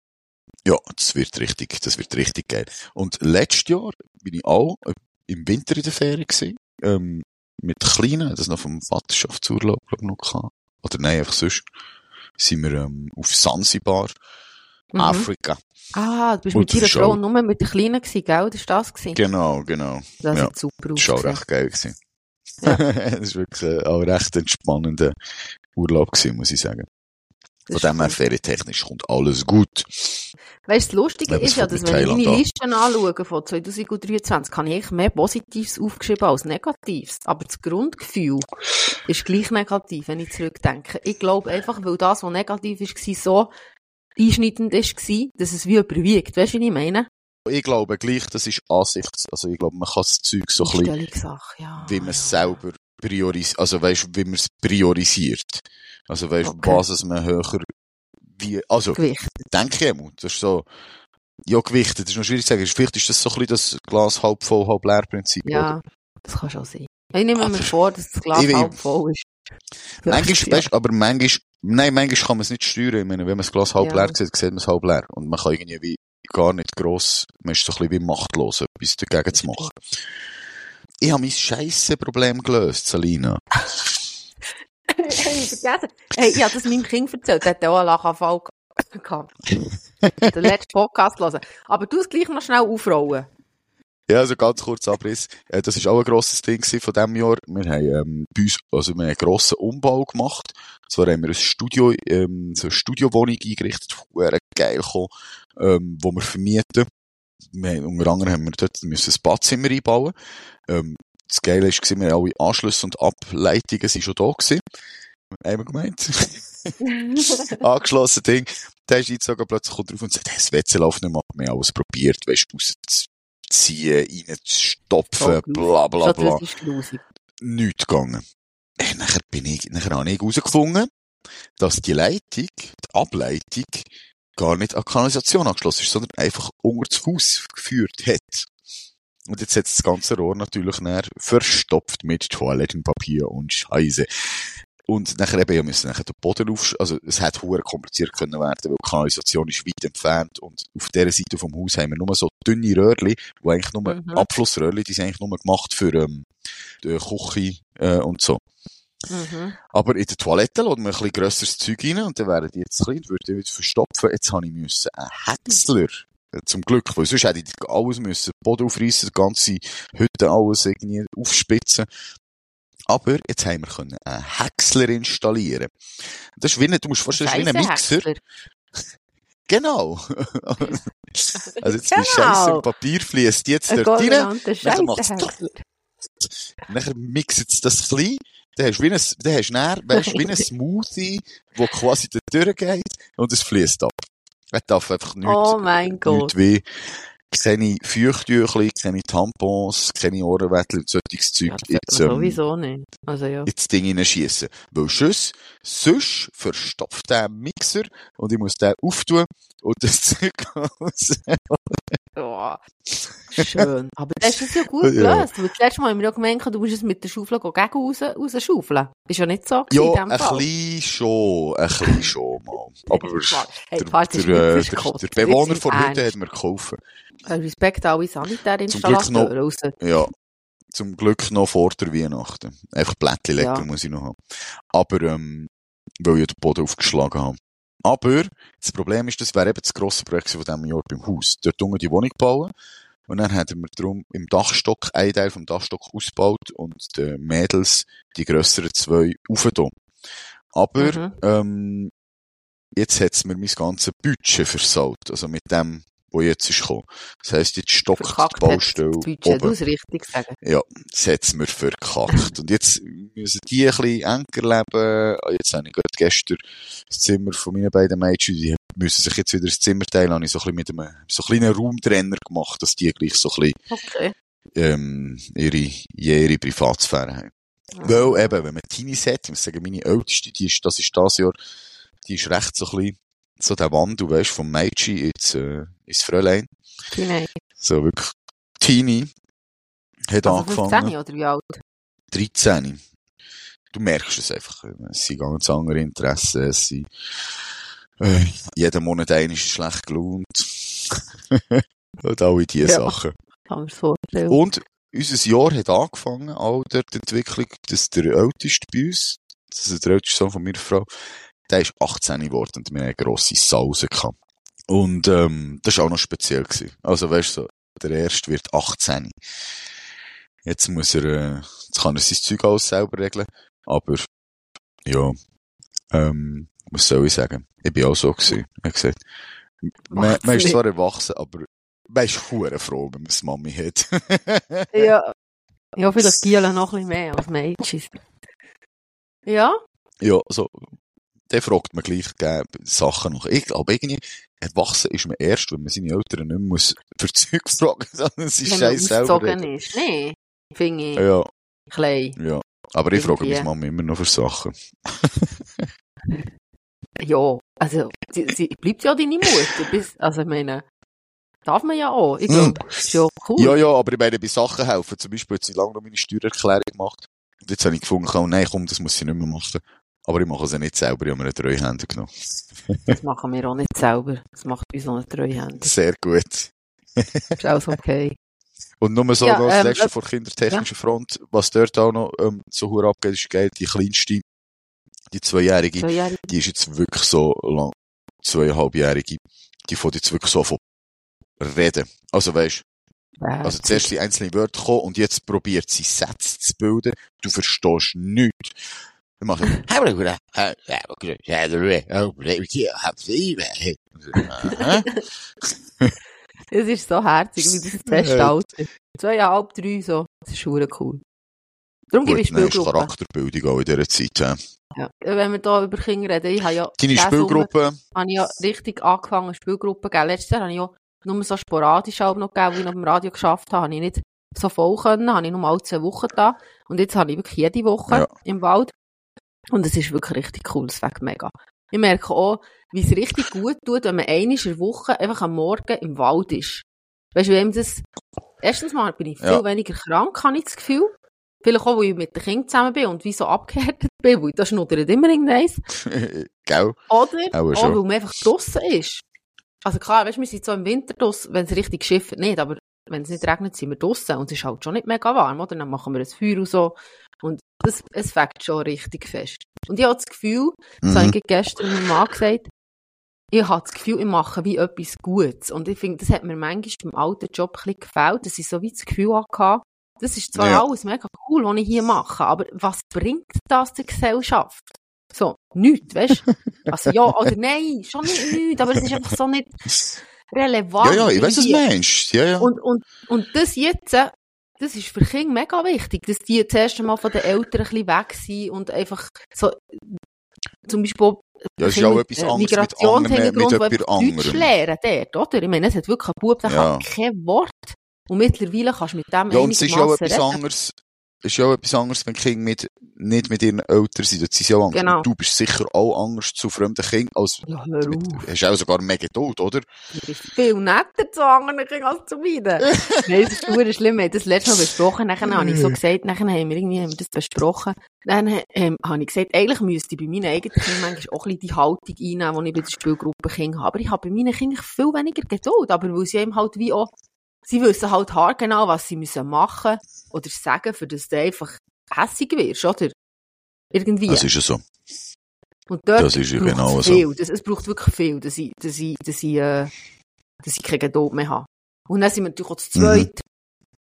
Speaker 1: ja, das wird richtig, das wird richtig geil. Und letztes Jahr bin ich auch äh, im Winter in der Ferien gewesen, ähm, mit Kleinen, das noch vom Vaterschaftsurlaub, glaub ich, noch gehabt. Oder nein, einfach sonst. Sind wir, ähm, auf Sansibar,
Speaker 2: Mhm.
Speaker 1: Afrika.
Speaker 2: Ah, du bist
Speaker 1: Und
Speaker 2: mit deiner Frau
Speaker 1: auch-
Speaker 2: nur mit der Kleinen gewesen, gell? Das war das gewesen?
Speaker 1: Genau, genau.
Speaker 2: Das
Speaker 1: ja.
Speaker 2: super.
Speaker 1: Das war auch recht geil gewesen.
Speaker 2: Ja.
Speaker 1: das war wirklich auch recht entspannender Urlaub gewesen, muss ich sagen. Von dem her, ferientechnisch kommt alles gut.
Speaker 2: Weißt du, das Lustige
Speaker 1: was
Speaker 2: ist ja, dass wenn ich meine? Listen anschaue von 2023, habe ich mehr Positives aufgeschrieben als Negatives. Aber das Grundgefühl ist gleich negativ, wenn ich zurückdenke. Ich glaube einfach, weil das, was negativ war, so einschneidend war, dass es wie überwiegt. Weißt du, wie ich meine?
Speaker 1: Ich glaube gleich, das ist Ansichts, also ich glaube, man kann das Zeug so ein bisschen
Speaker 2: ja.
Speaker 1: wie man es selber priorisiert, also weißt, wie man es priorisiert. Also weißt,
Speaker 2: Okay.
Speaker 1: was es man höher, wie, also,
Speaker 2: Gewicht.
Speaker 1: denke ich immer, das ist so, ja, gewichtet, das ist noch schwierig zu sagen, vielleicht ist das so ein bisschen das Glas halb voll, halb leer Prinzip, oder?
Speaker 2: Ja, das kann schon sein. Ich nehme mir
Speaker 1: Aber-
Speaker 2: vor, dass das Glas
Speaker 1: Ich
Speaker 2: halb voll ist.
Speaker 1: Manchmal, weißt, aber manchmal, nein, manchmal kann man es nicht steuern. Ich meine, wenn man das Glas halb
Speaker 2: Ja.
Speaker 1: leer sieht, sieht man es halb leer. Und man kann irgendwie wie gar nicht gross, man ist so ein bisschen wie machtlos, etwas dagegen zu machen. Ich habe mein scheisse Problem gelöst, Salina.
Speaker 2: ich habe vergessen. Hey, ich habe das meinem Kind erzählt, der hat auch einen Lachanfall gehabt. Den letzten Podcast hören. Aber du es gleich noch schnell aufrollen.
Speaker 1: Ja, also ganz kurz Abriss. Äh, das ist auch ein grosses Ding von diesem Jahr. Wir haben ähm, bei uns, also wir haben einen grossen Umbau gemacht. Zwar haben wir ein Studio, ähm, so eine Studiowohnung eingerichtet, geil gekommen, ähm, wo wir vermieten. Wir, haben- unter anderem haben wir dort müssen ein Badzimmer einbauen. Ähm, das Geile ist, wir haben alle Anschlüsse und Ableitungen sind schon da gewesen. Wir gemeint. Angeschlossen Ding. Der ist eingezogen, plötzlich kommt er drauf und sagt, hey, das WC läuft nicht mehr. Wir haben alles probiert, weißt du, rauszuziehen, reinzustopfen,
Speaker 2: So
Speaker 1: bla, bla, bla.
Speaker 2: das ist.
Speaker 1: Nichts gegangen. Äh, nachher bin ich, nachher habe ich herausgefunden, dass die Leitung, die Ableitung, gar nicht an Kanalisation angeschlossen ist, sondern einfach unter das Haus geführt hat. Und jetzt hat das ganze Rohr natürlich verstopft mit Toilettenpapier und Scheiße. Und nachher eben, ja, müssen nachher den Boden auf, also es hat hure kompliziert können werden, weil die Kanalisation ist weit entfernt und auf dieser Seite vom Haus haben wir nur so dünne Röhrli, wo eigentlich nur,
Speaker 2: Mhm.
Speaker 1: Abflussröhrli, die sind eigentlich nur gemacht für, ähm, die Küche, äh, und so.
Speaker 2: Mhm.
Speaker 1: Aber in der Toilette lädt man ein bisschen grösseres Zeug rein und dann wären die jetzt klein, würde ich wieder verstopfen. Jetzt habe ich müssen einen Häcksler, äh, zum Glück, weil sonst hätte ich alles müssen, den Boden aufreißen, die ganze Hütte alles irgendwie aufspitzen. Aber jetzt haben wir können einen Häcksler installieren. Das ist wie ein, du musst vorstellen, das ist wie ein Mixer. Genau. also jetzt
Speaker 2: Genau.
Speaker 1: wie Scheiße im Papier fließt jetzt
Speaker 2: Ein
Speaker 1: dort rein. macht's
Speaker 2: Scheissenhäcksler.
Speaker 1: Und Nachher mixt es das klein. Dann hast du wie ein, dann hast du näher, weißt, wie ein Smoothie, wo quasi da durchgeht und es fließt ab. Er darf einfach nichts,
Speaker 2: Oh mein
Speaker 1: nichts
Speaker 2: Gott.
Speaker 1: Wie keine Feuchttüchli, keine Tampons, keine Ohrenwettel und solches Zeug
Speaker 2: Ja, sollte man
Speaker 1: ähm,
Speaker 2: sowieso nicht. Also ja.
Speaker 1: ins Ding hineinschiessen. Weil sonst, sonst verstopft der Mixer und ich muss den auftun und das Zeug raus.
Speaker 2: Oh, schön. Aber das ist ja gut
Speaker 1: Ja.
Speaker 2: gelöst. Weil das letzte Mal haben wir ja gemeint, du musst es mit der Schaufel gegen raus, rausschaufeln. Ist ja nicht so
Speaker 1: Ja, ein bisschen schon, ein bisschen schon mal. Aber
Speaker 2: Hey,
Speaker 1: der,
Speaker 2: ist
Speaker 1: der, äh, der, der Bewohner von heute hat mir geholfen.
Speaker 2: Respekt an alle Sanitärinstallateure raus.
Speaker 1: Ja. Zum Glück noch vor der Weihnachten. Einfach Blättchen legen
Speaker 2: Ja.
Speaker 1: muss ich noch haben. Aber, ähm, weil ich den Boden aufgeschlagen habe. Aber, das Problem ist, das wäre eben das grosse Projekt von diesem Jahr beim Haus. Dort unten die Wohnung bauen. Und dann haben wir darum im Dachstock, einen Teil vom Dachstock ausgebaut und die Mädels die grösseren zwei aufgetan. Aber,
Speaker 2: Mhm.
Speaker 1: ähm, jetzt hat's mir mein ganzes Budget versaut. Also mit dem, wo jetzt ist gekommen. Das heisst, jetzt stockt
Speaker 2: Verkackt
Speaker 1: die Baustelle
Speaker 2: das
Speaker 1: oben.
Speaker 2: musst richtig sagen.
Speaker 1: Ja, das hat's mir verkackt. Und jetzt müssen die ein bisschen enger leben. Ah, Jetzt habe ich gerade gestern das Zimmer von meinen beiden Mädchen, die müssen sich jetzt wieder das Zimmer teilen, habe ich so ein bisschen mit einem, so einen kleinen Raumtrenner gemacht, dass die gleich so ein bisschen,
Speaker 2: Okay.
Speaker 1: ähm, ihre, ihre Privatsphäre haben. Weil eben, wenn man Teenies hat, ich muss sagen, meine älteste, die ist, das ist das Jahr, die ist recht so ein bisschen, so der Wandel, weißt, vom Mädchen ins, äh, ins Fräulein.
Speaker 2: Nein.
Speaker 1: So wirklich, Teenie, hat
Speaker 2: Also
Speaker 1: angefangen.
Speaker 2: 15 oder wie alt?
Speaker 1: 13. Du merkst es einfach. Es sind ganz andere Interessen. Es sind, äh, jeden Monat einer ist schlecht gelaunt. Und alle diese
Speaker 2: Ja.
Speaker 1: Sachen. Und unser Jahr hat angefangen, auch dort die Entwicklung, dass der Älteste bei uns, das ist der älteste Sohn von meiner Frau, der ist 18 geworden und wir haben eine grosse Sause gehabt. Und, ähm, das war auch noch speziell gewesen. Also, weißt du, so, der Erste wird 18. Jetzt muss er, äh, jetzt kann er sein Zeug alles selber regeln. Aber, ja, ähm, was soll ich sagen? Ich bin auch so gewesen. Ich gesagt, man, man ist zwar erwachsen, aber man ist froh, wenn man eine Mami hat.
Speaker 2: Ja. Ja, vielleicht Gielen noch ein bisschen mehr als Mädchen. Ja?
Speaker 1: Ja, also, der fragt man gleich gell, Sachen noch. Ich glaube, irgendwie, erwachsen ist man erst, wenn man seine Eltern nicht mehr muss für Zeug fragen, sondern
Speaker 2: Wenn man
Speaker 1: scheiß selber.
Speaker 2: ausgezogen
Speaker 1: reden.
Speaker 2: ist. Nee. Finde ich
Speaker 1: Ja,
Speaker 2: klein.
Speaker 1: ja. Aber ich frage meine Mama immer noch für Sachen.
Speaker 2: Ja, also, sie, sie bleibt ja deine Mutter. Bis, also, ich meine, darf man ja auch. Ich glaube, das ist ja cool.
Speaker 1: Ja, ja, aber ich meine, bei Sachen helfen. Zum Beispiel hat sie lange noch meine Steuererklärung gemacht. Und jetzt habe ich gefunden, oh, nein, komm, das muss ich nicht mehr machen. Aber ich mache es ja nicht selber, ich habe mir einen Treuhänder genommen.
Speaker 2: Das machen wir auch nicht selber. Das macht uns auch nicht Treuhänder.
Speaker 1: Sehr gut.
Speaker 2: Ist alles okay.
Speaker 1: Und nur so
Speaker 2: Ja,
Speaker 1: noch das
Speaker 2: ähm,
Speaker 1: letzte
Speaker 2: äh,
Speaker 1: vor kindertechnischen Front, was dort auch noch ähm, so hure abgeht, ist geil, die kleinste, die Zweijährige,
Speaker 2: Zweijährige.
Speaker 1: die ist jetzt wirklich so lang, zweieinhalbjährige, die fährt jetzt wirklich so von reden. Also weisst, Also zuerst die einzelnen Wörter kommen und jetzt probiert sie Sätze zu bilden. Du verstehst nichts. Dann mache ich, Aha.
Speaker 2: Es ist so herzig, wie das beste Alter. Zweieinhalb, drei, so. Das ist schon cool. Darum gebe ich
Speaker 1: Gut, dann ist
Speaker 2: Spielgruppen.
Speaker 1: Charakterbildung auch in dieser Zeit. Ja.
Speaker 2: Ja. Wenn wir da über Kinder reden, ich habe ja,
Speaker 1: Deine Spielgruppe,
Speaker 2: habe ich ja richtig angefangen, Spielgruppen zu geben. Letztes Jahr habe ich ja nur so sporadisch auch noch gegeben, wie ich noch im Radio geschafft habe. Habe ich nicht so voll können, habe ich nur mal zwei Wochen da. Und jetzt habe ich wirklich jede Woche
Speaker 1: Ja.
Speaker 2: im Wald. Und es ist wirklich richtig cool, es weg mega. Ich merke auch, wie es richtig gut tut, wenn man einmal in der Woche einfach am Morgen im Wald ist. Weißt du, wem das, erstens mal bin ich viel
Speaker 1: Ja.
Speaker 2: weniger krank, habe ich das Gefühl. Vielleicht auch, weil ich mit den Kindern zusammen bin und wie so abgehärtet bin, weil das schnuddert immer irgendeins.
Speaker 1: gell?
Speaker 2: Oder
Speaker 1: Auch
Speaker 2: weil man einfach draussen ist. Also klar, weißt, wir sind so im Winter draussen, wenn es richtig schifft, nicht, aber wenn es nicht regnet, sind wir draussen und es ist halt schon nicht mega warm, oder? Dann machen wir ein Feuer und so. Und das, es fängt schon richtig fest. Und ich habe das Gefühl, das habe
Speaker 1: Mhm.
Speaker 2: ich gestern meinem Mann gesagt, ich habe das Gefühl, ich mache wie etwas Gutes. Und ich finde, das hat mir manchmal beim alten Job ein bisschen gefällt, dass ich so wie das Gefühl hatte, das ist zwar
Speaker 1: Ja.
Speaker 2: alles mega cool, was ich hier mache, aber was bringt das der Gesellschaft? So, nichts, weißt du? Also ja, oder nein, schon nicht nichts, aber es ist einfach so nicht relevant.
Speaker 1: Ja, ja, ich weiß, was du meinst. Ja, ja.
Speaker 2: Und, und, und das jetzt, das ist für Kinder mega wichtig, dass die das erste Mal von den Eltern ein bisschen weg sind und einfach so, zum Beispiel
Speaker 1: Ja, es ist auch etwas
Speaker 2: äh,
Speaker 1: anderes mit anderen- mit jemand anderem.
Speaker 2: lernen dort, oder? Ich meine, es hat wirklich einen Bub, der
Speaker 1: Ja.
Speaker 2: kann kein Wort. Und mittlerweile kannst du mit dem
Speaker 1: Ja, und es ist ja auch
Speaker 2: einigermaßen
Speaker 1: etwas
Speaker 2: reden.
Speaker 1: anderes. Es ist auch etwas anderes, wenn Kinder mit, nicht mit ihren Eltern sind. Dort sind sie anders.
Speaker 2: Genau.
Speaker 1: Du bist sicher auch anders zu fremden Kindern als
Speaker 2: Ja, hör
Speaker 1: mit,
Speaker 2: auf.
Speaker 1: hast auch sogar mega tot, oder?
Speaker 2: Du bist viel netter zu anderen Kindern als zu meinen. Nein, das ist verdammt schlimm. Wir haben das letzte Mal besprochen. Nachher habe ich so gesagt, nachher haben wir irgendwie haben wir das besprochen. Dann ähm, habe ich gesagt, eigentlich müsste ich bei meinen eigenen Kindern manchmal auch ein bisschen die Haltung einnehmen, die ich bei der Spielgruppe Kinder habe. Aber ich habe bei meinen Kindern viel weniger Geduld. Aber weil sie eben halt wie auch, sie wissen halt haargenau, was sie müssen machen oder sagen, für das du einfach hässig wirst, oder? Irgendwie.
Speaker 1: Das ist ja so.
Speaker 2: Und dort
Speaker 1: Das ist ja genau so.
Speaker 2: viel. Das, es braucht wirklich viel, dass ich, dass ich, dass ich, äh, dass ich keine Geduld mehr habe. Und dann sind wir natürlich auch zu
Speaker 1: Mhm.
Speaker 2: zweit.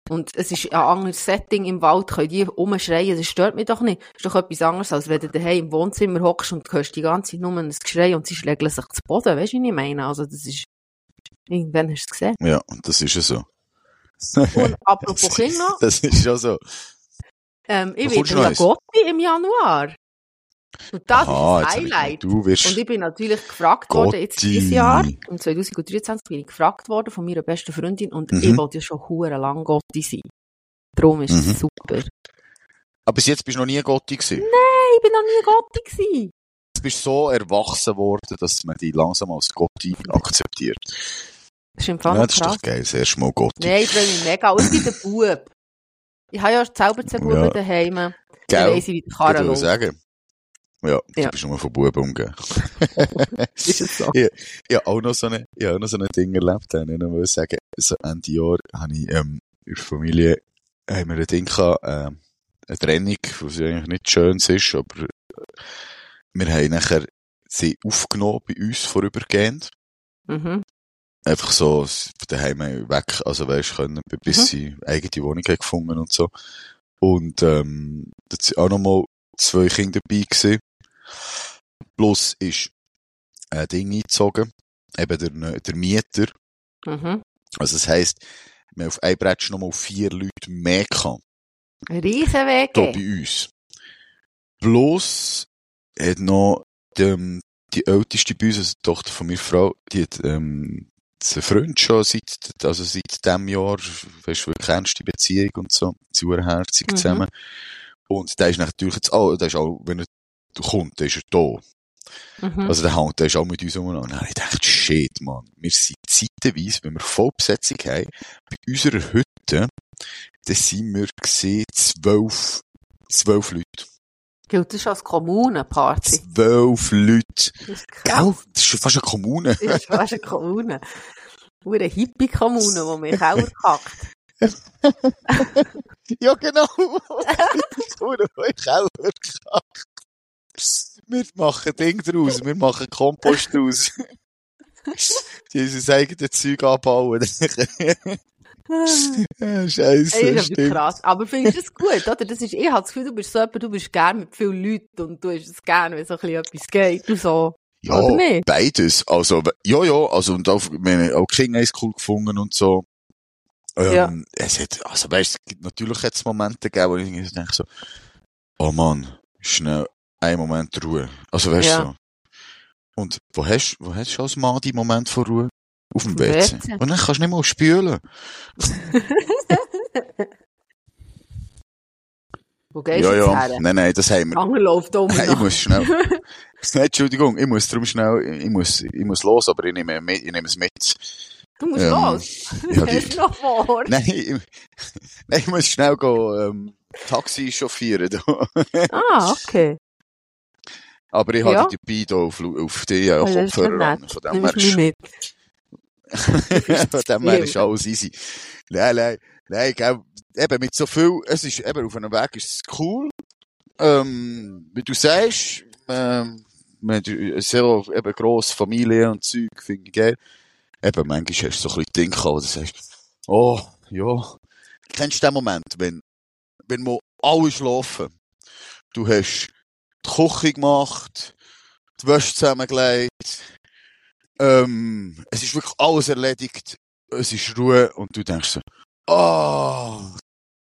Speaker 2: Und es ist ein anderes Setting im Wald, können die rumschreien, das stört mich doch nicht. Das ist doch etwas anderes, als wenn du daheim im Wohnzimmer hockst und hörst die ganze Zeit nur ein Geschrei und sie schlägeln sich zu Boden. Weißt du, wie ich meine? Also, das ist, irgendwann hast du es gesehen.
Speaker 1: Ja, das ist ja so.
Speaker 2: Und apropos Kinder,
Speaker 1: Das ist ja so.
Speaker 2: Ähm, ich werde
Speaker 1: Neues?
Speaker 2: Gotti im Januar. Und das
Speaker 1: Aha,
Speaker 2: ist
Speaker 1: ich-
Speaker 2: Highlight.
Speaker 1: Wirst,
Speaker 2: Und ich bin natürlich gefragt worden, jetzt
Speaker 1: Gotti.
Speaker 2: dieses Jahr, im 2023 bin ich gefragt worden von meiner besten Freundin und
Speaker 1: Mhm.
Speaker 2: ich wollte ja schon hure lang Gotti sein. Darum ist
Speaker 1: Mhm.
Speaker 2: es super.
Speaker 1: aber bis jetzt bist du noch nie Gotti gewesen.
Speaker 2: Hey, ich bin noch nie Gotti gewesen.
Speaker 1: Du bist so erwachsen worden, dass man dich langsam als Gotti akzeptiert.
Speaker 2: Das ist im Fall
Speaker 1: Ja, das ist doch geil. Das erste Mal Gotti.
Speaker 2: Nein, ich freue mich mega. Und ich bin der Bub. Ich habe ja selber zwei Buben
Speaker 1: Ja.
Speaker 2: daheim.
Speaker 1: Gell?
Speaker 2: weiss ich, wie die
Speaker 1: Ich
Speaker 2: Karre läuft.
Speaker 1: sagen. Ja, du
Speaker 2: Ja.
Speaker 1: bist nur von Buben umgehen.
Speaker 2: Ist es so?
Speaker 1: Ich habe auch noch so eine, ich habe auch noch so ein Ding erlebt, habe ich noch mal sagen. So Ende Jahr habe ich, ähm, in der Familie, haben wir ein Ding gehabt, ähm, eine Trennung, was eigentlich nicht schön ist, aber, äh, wir haben nachher sie aufgenommen bei uns vorübergehend.
Speaker 2: Mhm.
Speaker 1: Einfach so, von daheim weg, also weisst, können, bis
Speaker 2: Mhm.
Speaker 1: sie eigene Wohnung haben gefunden und so. Und, ähm, da sind auch noch mal zwei Kinder dabei gewesen. Plus ist ein Ding eingezogen. Eben der, der Mieter.
Speaker 2: Mhm.
Speaker 1: Also das heisst, wir haben auf ein Brettsch noch mal vier Leute mehr gehabt. Hier
Speaker 2: Riesenwege.
Speaker 1: bei uns. Plus hat noch die, die älteste bei uns, also die Tochter von meiner Frau, die hat, ähm, einen Freund schon seit, also seit dem Jahr, weißt du, wirklich ernste Beziehung und so, waren herzig
Speaker 2: Mhm.
Speaker 1: zusammen. Und der ist natürlich jetzt auch, der ist auch, wenn er kommt, dann ist er da.
Speaker 2: Mhm.
Speaker 1: Also der Hand, der ist auch mit uns umeinander. Und dann habe ich gedacht, shit, man, wir sind zeitweise, wenn wir Vollbesetzung haben, bei unserer Hütte, dann sind wir gesehen, zwölf, zwölf Leute.
Speaker 2: Gilt das als Kommunenparty?
Speaker 1: Zwölf Leute.
Speaker 2: Das.
Speaker 1: Gell? Das ist schon fast eine Kommune.
Speaker 2: Das ist fast eine Kommune. Nur eine Hippie-Kommune, die mich auch kackt.
Speaker 1: ja, genau. Oder euch auch verkackt. Wir machen Ding draus, wir machen Kompost draus. Die sein eigenes Zeug anbauen. Scheiße,
Speaker 2: Ey, das ist krass. Aber findest du das gut, oder? Das ist, ich habe das Gefühl, du bist so jemand, du bist gern mit vielen Leuten und du hast es gern, wenn so ein bisschen etwas geht und so.
Speaker 1: Ja, beides. Also, ja, ja, also, und auch, meine, auch King ist cool gefunden und so. Ähm,
Speaker 2: Ja.
Speaker 1: Es hat, also, weißt, es gibt natürlich jetzt Momente gegeben, wo ich irgendwie so denke so, oh Mann, schnell, einen Moment Ruhe. Also, weißt du,
Speaker 2: Ja.
Speaker 1: so. Und wo hast, wo hast du als Mann die Moment von Ruhe? Auf dem WC. Und dann kannst du nicht mal spülen.
Speaker 2: Wo gehst
Speaker 1: ja,
Speaker 2: du
Speaker 1: ja.
Speaker 2: her?
Speaker 1: Nein, nein, das haben wir.
Speaker 2: Anger läuft um.
Speaker 1: Nein, ich muss schnell. Nein, Entschuldigung, ich muss drum schnell, ich muss, ich muss los, aber ich nehme, mit, ich nehme es mit.
Speaker 2: Du musst
Speaker 1: Ähm,
Speaker 2: los.
Speaker 1: ja, die-
Speaker 2: du noch vor?
Speaker 1: Nein, ich, nein, ich muss schnell go, ähm, Taxi chauffieren.
Speaker 2: Ah, okay.
Speaker 1: Aber ich
Speaker 2: Ja.
Speaker 1: habe die dabei da auf, auf die äh,
Speaker 2: Oh, ist
Speaker 1: Kopfhörer an. Von dem her
Speaker 2: du mich
Speaker 1: ist,
Speaker 2: mit.
Speaker 1: Von dem her ist alles easy. Nein, nein, nein, gell, eben mit so viel, es ist, eben auf einem Weg ist es cool. Ähm, wie du sagst, ähm, wir haben eine sehr eben grosse Familie und Zeug, finde ich geil. Eben, manchmal hast du so ein bisschen Dinge, wo du sagst, oh, ja. Kennst du den Moment, wenn, wenn wir alle schlafen? Du hast die Küche gemacht, die Wäsche zusammengelegt, ähm, es ist wirklich alles erledigt, es ist Ruhe und du denkst so, oh,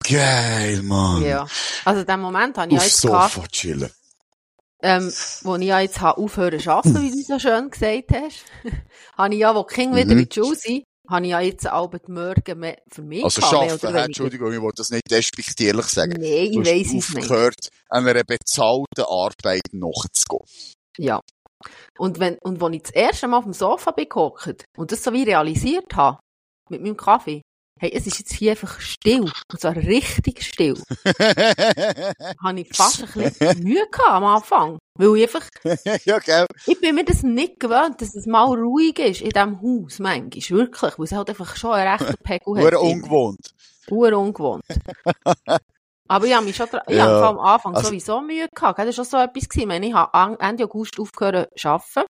Speaker 1: geil, Mann.
Speaker 2: Ja. Also, den Moment habe ich ja
Speaker 1: Aufs
Speaker 2: jetzt gehabt,
Speaker 1: Sofa chillen.
Speaker 2: ähm, wo ich ja jetzt aufhören zu arbeiten, wie du so schön gesagt hast. habe ich ja, wo die Kinder wieder
Speaker 1: Mhm.
Speaker 2: in die Schule sind, habe ich ja jetzt Albert Morgen mehr für mich
Speaker 1: Also schaffen,
Speaker 2: weniger.
Speaker 1: Entschuldigung, ich wollte das nicht despektierlich sagen.
Speaker 2: Nee, ich weiss es nicht.
Speaker 1: aufgehört, einer bezahlten Arbeit nachzugehen.
Speaker 2: Ja. Und wenn, und als ich das erste Mal auf dem Sofa bin gehockt und das so wie realisiert habe, mit meinem Kaffee, hey, es ist jetzt hier einfach still. Und zwar richtig still. habe ich fast ein bisschen Mühe gehabt am Anfang. Weil ich einfach,
Speaker 1: ja, gell?
Speaker 2: ich bin mir das nicht gewöhnt, dass es mal ruhig ist in diesem Haus, manchmal. Wirklich. Weil es halt einfach schon einen rechten Pegel hat.
Speaker 1: Nur ungewohnt.
Speaker 2: Ur ungewohnt. Aber ich habe mich schon, ich
Speaker 1: Ja.
Speaker 2: habe am Anfang
Speaker 1: Also-
Speaker 2: sowieso Mühe gehabt. Das war schon so etwas gewesen. Ich meine, ich habe Ende August aufgehört zu arbeiten.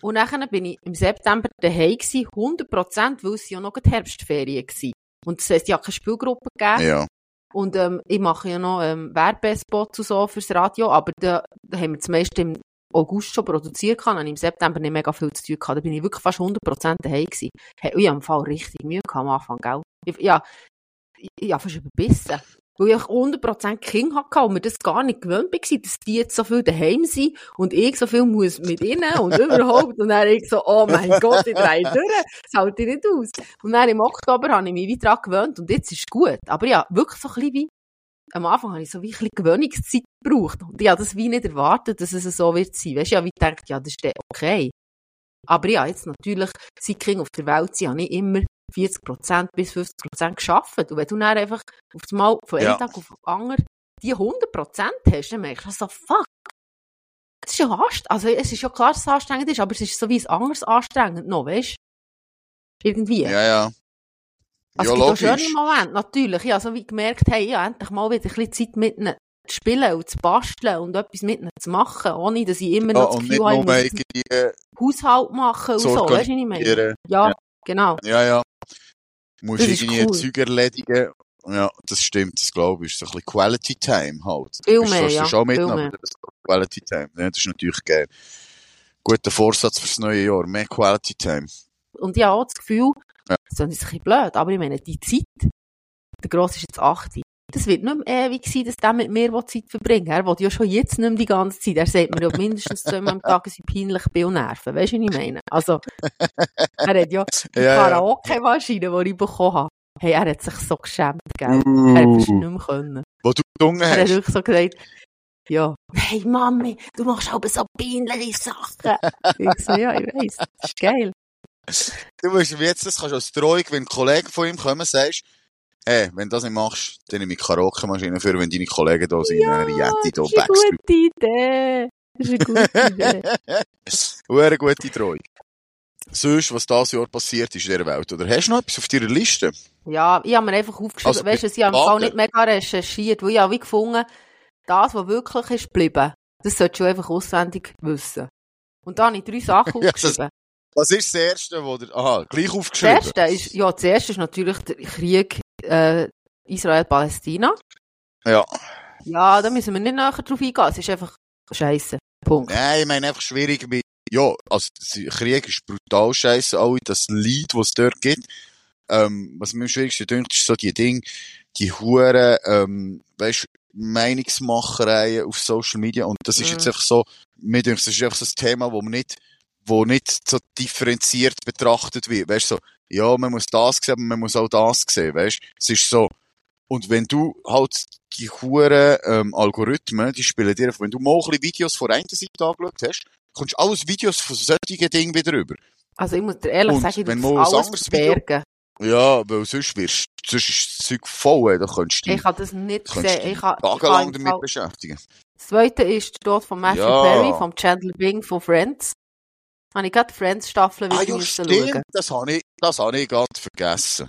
Speaker 2: Und dann bin ich im September daheim gewesen, 100%, weil es ja noch die Herbstferien war. Und das heisst, ich habe keine Spielgruppe gegeben.
Speaker 1: Ja.
Speaker 2: Und, ähm, ich mache ja noch, ähm, Werbespots und so fürs Radio. Aber da, da haben wir das meiste im August schon produziert gehabt. Und im September nicht mega viel zu tun gehabt. Da bin ich wirklich fast 100% daheim gewesen. Hey, ich habe im Fall richtig Mühe gehabt am Anfang, gell? Ich, ja, ich, ich habe fast überbissen. Weil ich 100% Kinder hatte und mir das gar nicht gewöhnt war, dass die jetzt so viel daheim sind und ich so viel muss mit ihnen und überhaupt. Und dann ich so, oh mein Gott, ich drehe durch, das halte ich nicht aus. Und dann im Oktober habe ich mich wieder daran gewöhnt und jetzt ist es gut. Aber ja, wirklich so ein bisschen wie, am Anfang habe ich so wie ein bisschen Gewöhnungszeit gebraucht. Und ich habe das wie nicht erwartet, dass es so wird sein. Weißt du, habe wie gedacht, ja, das ist dann okay. Aber ja, jetzt natürlich, seit Kinder auf der Welt sind, habe ich immer 40% bis 50% geschafft. Und wenn du dann einfach auf das Mal von einem
Speaker 1: Ja.
Speaker 2: Tag auf den anderen die 100% hast, dann merkst du so, fuck. Das ist ja anstrengend. Also, es ist ja klar, dass es anstrengend ist, aber es ist so wie ein anderes anstrengend noch, weißt du? Irgendwie.
Speaker 1: Ja, ja.
Speaker 2: Also,
Speaker 1: ja,
Speaker 2: es gibt auch schöne Momente, natürlich. Ich habe so wie gemerkt, hey, ja, endlich mal wieder ein bisschen Zeit mit ihnen zu spielen und zu basteln und etwas mit ihnen zu machen, ohne dass ich immer
Speaker 1: Ja,
Speaker 2: noch das
Speaker 1: und nicht
Speaker 2: Gefühl habe, ich muss Haushalt machen und so. Weißt du, was ich meine? Ja,
Speaker 1: Ja.
Speaker 2: genau.
Speaker 1: Ja, ja. Musst
Speaker 2: Das
Speaker 1: irgendwie
Speaker 2: cool.
Speaker 1: Zeug erledigen. Ja, das stimmt, das glaube ich. Ist so ein bisschen Quality Time halt.
Speaker 2: Viel mehr,
Speaker 1: fast
Speaker 2: ja,
Speaker 1: schon mit, aber das ist Quality Time. Ja, das ist natürlich geil. Guter Vorsatz fürs neue Jahr. Mehr Quality Time.
Speaker 2: Und auch das Gefühl,
Speaker 1: Ja.
Speaker 2: das ist ein bisschen blöd, aber ich meine, die Zeit, der Grosse ist jetzt 8. Das wird nicht mehr ewig sein, dass der mit mir Zeit verbringen will. Er will ja schon jetzt nicht mehr die ganze Zeit. Er sagt mir ja mindestens zweimal am Tag, dass ich peinlich bin und nerven. Weißt du, was ich meine? Also, er hat ja die
Speaker 1: Ja.
Speaker 2: Karaoke-Maschine, die ich bekommen habe. Hey, er hat sich so geschämt, gell? Er hat es nicht mehr können.
Speaker 1: wo du gesungen
Speaker 2: Er hat
Speaker 1: hast.
Speaker 2: wirklich so gesagt, ja, hey Mami, du machst aber so peinliche Sachen. ich so, ja, ich weiss, das ist geil.
Speaker 1: Du musst jetzt, das kannst du als Drohung, wenn ein Kollege von ihm kommen, sagst, hey, wenn du das nicht machst, dann nehme ich Karaoke-Maschine für, wenn deine Kollegen da sind, dann Jenti da
Speaker 2: das ist eine gute Idee. Das ist eine gute Idee.
Speaker 1: Eine gute Drohung. Sonst, was dieses Jahr passiert ist in dieser Welt, oder hast du noch etwas auf deiner Liste?
Speaker 2: Ja, ich habe mir einfach aufgeschrieben,
Speaker 1: Also,
Speaker 2: weißt du, ich habe. Fall nicht mega recherchiert, weil ich habe wie gefunden, das, was wirklich ist geblieben, das solltest du einfach auswendig wissen. Und da habe ich drei Sachen
Speaker 1: Ja, das-
Speaker 2: aufgeschrieben.
Speaker 1: Was ist das Erste, wo der, aha, gleich
Speaker 2: Das
Speaker 1: aufgeschrieben?
Speaker 2: erste ist, ja, das erste ist natürlich der Krieg, äh, Israel-Palästina.
Speaker 1: Ja.
Speaker 2: Ja, da müssen wir nicht näher drauf eingehen. Es ist einfach scheiße. Punkt.
Speaker 1: Nein, ich meine einfach schwierig mit, ja, also, Krieg ist brutal scheiße, auch das Lied, was es dort gibt. Ähm, was mir am schwierigsten dünkt, ist so die Dinge, die Huren, ähm, weißt, Meinungsmachereien auf Social Media. Und das ist
Speaker 2: Mhm.
Speaker 1: jetzt einfach so, mir denkt, das ist einfach so ein Thema, wo man nicht, wo nicht so differenziert betrachtet wird. Weißt so, ja, man muss das sehen, aber man muss auch das sehen, weißt Es ist so, und wenn du halt die Huren, ähm, Algorithmen, die spielen dir, wenn du mal ein bisschen Videos von einer Seite angeschaut hast, kommst du alles Videos von solchen Dingen wieder rüber.
Speaker 2: Also ich muss dir ehrlich
Speaker 1: Und
Speaker 2: sagen, ich
Speaker 1: ein
Speaker 2: alles
Speaker 1: anderes Video-
Speaker 2: verbergen.
Speaker 1: Ja, weil sonst wirst, sonst ist das Zeug voll, da könntest du
Speaker 2: Ich habe das nicht gesehen. Ich habe,
Speaker 1: tagelang damit beschäftigen.
Speaker 2: das zweite ist der Tod von Matthew
Speaker 1: Ja.
Speaker 2: Perry, vom Chandler Bing von Friends. Habe ich gerade die Friends-Staffel
Speaker 1: Ah
Speaker 2: wieder
Speaker 1: ja,
Speaker 2: müssen
Speaker 1: stimmt,
Speaker 2: schauen.
Speaker 1: das habe ich, das habe ich gerade vergessen.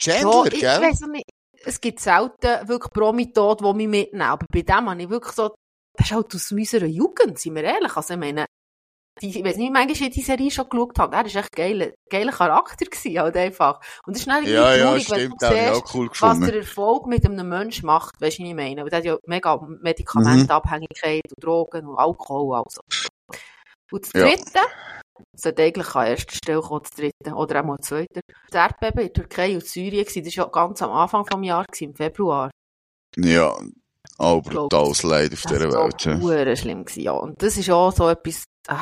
Speaker 2: Ja,
Speaker 1: Chandler,
Speaker 2: ich
Speaker 1: gell?
Speaker 2: weiss nicht. Es gibt selten wirklich Promi-Tod, die mich mitnehmen. Aber bei dem habe ich wirklich so, das ist halt aus unserer Jugend, sind wir ehrlich. Also ich meine, die, ich weiß nicht, wie manchmal die Serie schon geschaut habe. Er war echt geil, geiler Charakter gewesen, halt einfach. Und das ist dann
Speaker 1: Ja, ja,
Speaker 2: traurig, wenn
Speaker 1: stimmt,
Speaker 2: du
Speaker 1: habe ich
Speaker 2: siehst,
Speaker 1: auch cool
Speaker 2: was der Erfolg mit einem Menschen macht, weißt du, was ich meine? Weil der hat ja mega Medikamentenabhängigkeit und Drogen und Alkohol, also. Und das
Speaker 1: Ja.
Speaker 2: dritte, sollte eigentlich an erster Stelle kommen, das dritte, oder auch mal das zweite. Das Erdbeben in der Türkei und Syrien, gewesen, das war ja ganz am Anfang des Jahres, im Februar.
Speaker 1: Ja, auch
Speaker 2: Glaub,
Speaker 1: brutales Leid auf
Speaker 2: Das
Speaker 1: dieser
Speaker 2: war
Speaker 1: Welt. Ja.
Speaker 2: hure schlimm gewesen, ja. Und das ist auch so etwas, ah.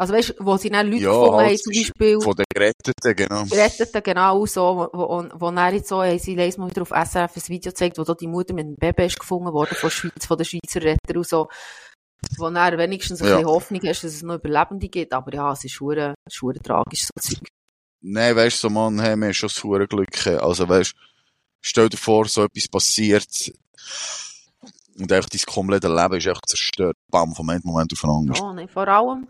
Speaker 2: Also weißt du, wo sie dann Leute
Speaker 1: Ja,
Speaker 2: gefunden haben,
Speaker 1: halt,
Speaker 2: zum Beispiel,
Speaker 1: Von den Geretteten, genau.
Speaker 2: Geretteten, genau so, wo, wo, wo dann jetzt so, haben sie leise mal wieder auf SRF ein Video gezeigt, wo da die Mutter mit einem Baby ist gefunden worden von, Schweiz, von den Schweizer Retter und so, wo dann wenigstens ein
Speaker 1: Ja.
Speaker 2: bisschen Hoffnung hast, dass es noch Überlebende gibt, aber ja, es ist ist hure tragisch, so Zeug.
Speaker 1: Nein, weißt du, so Mann, hey, wir haben schon das hure Glück. Also weißt stell dir vor, so etwas passiert und echt dein komplette Leben ist echt zerstört. Bam, vom einen Moment auf den anderen.
Speaker 2: Ja, nein, vor allem,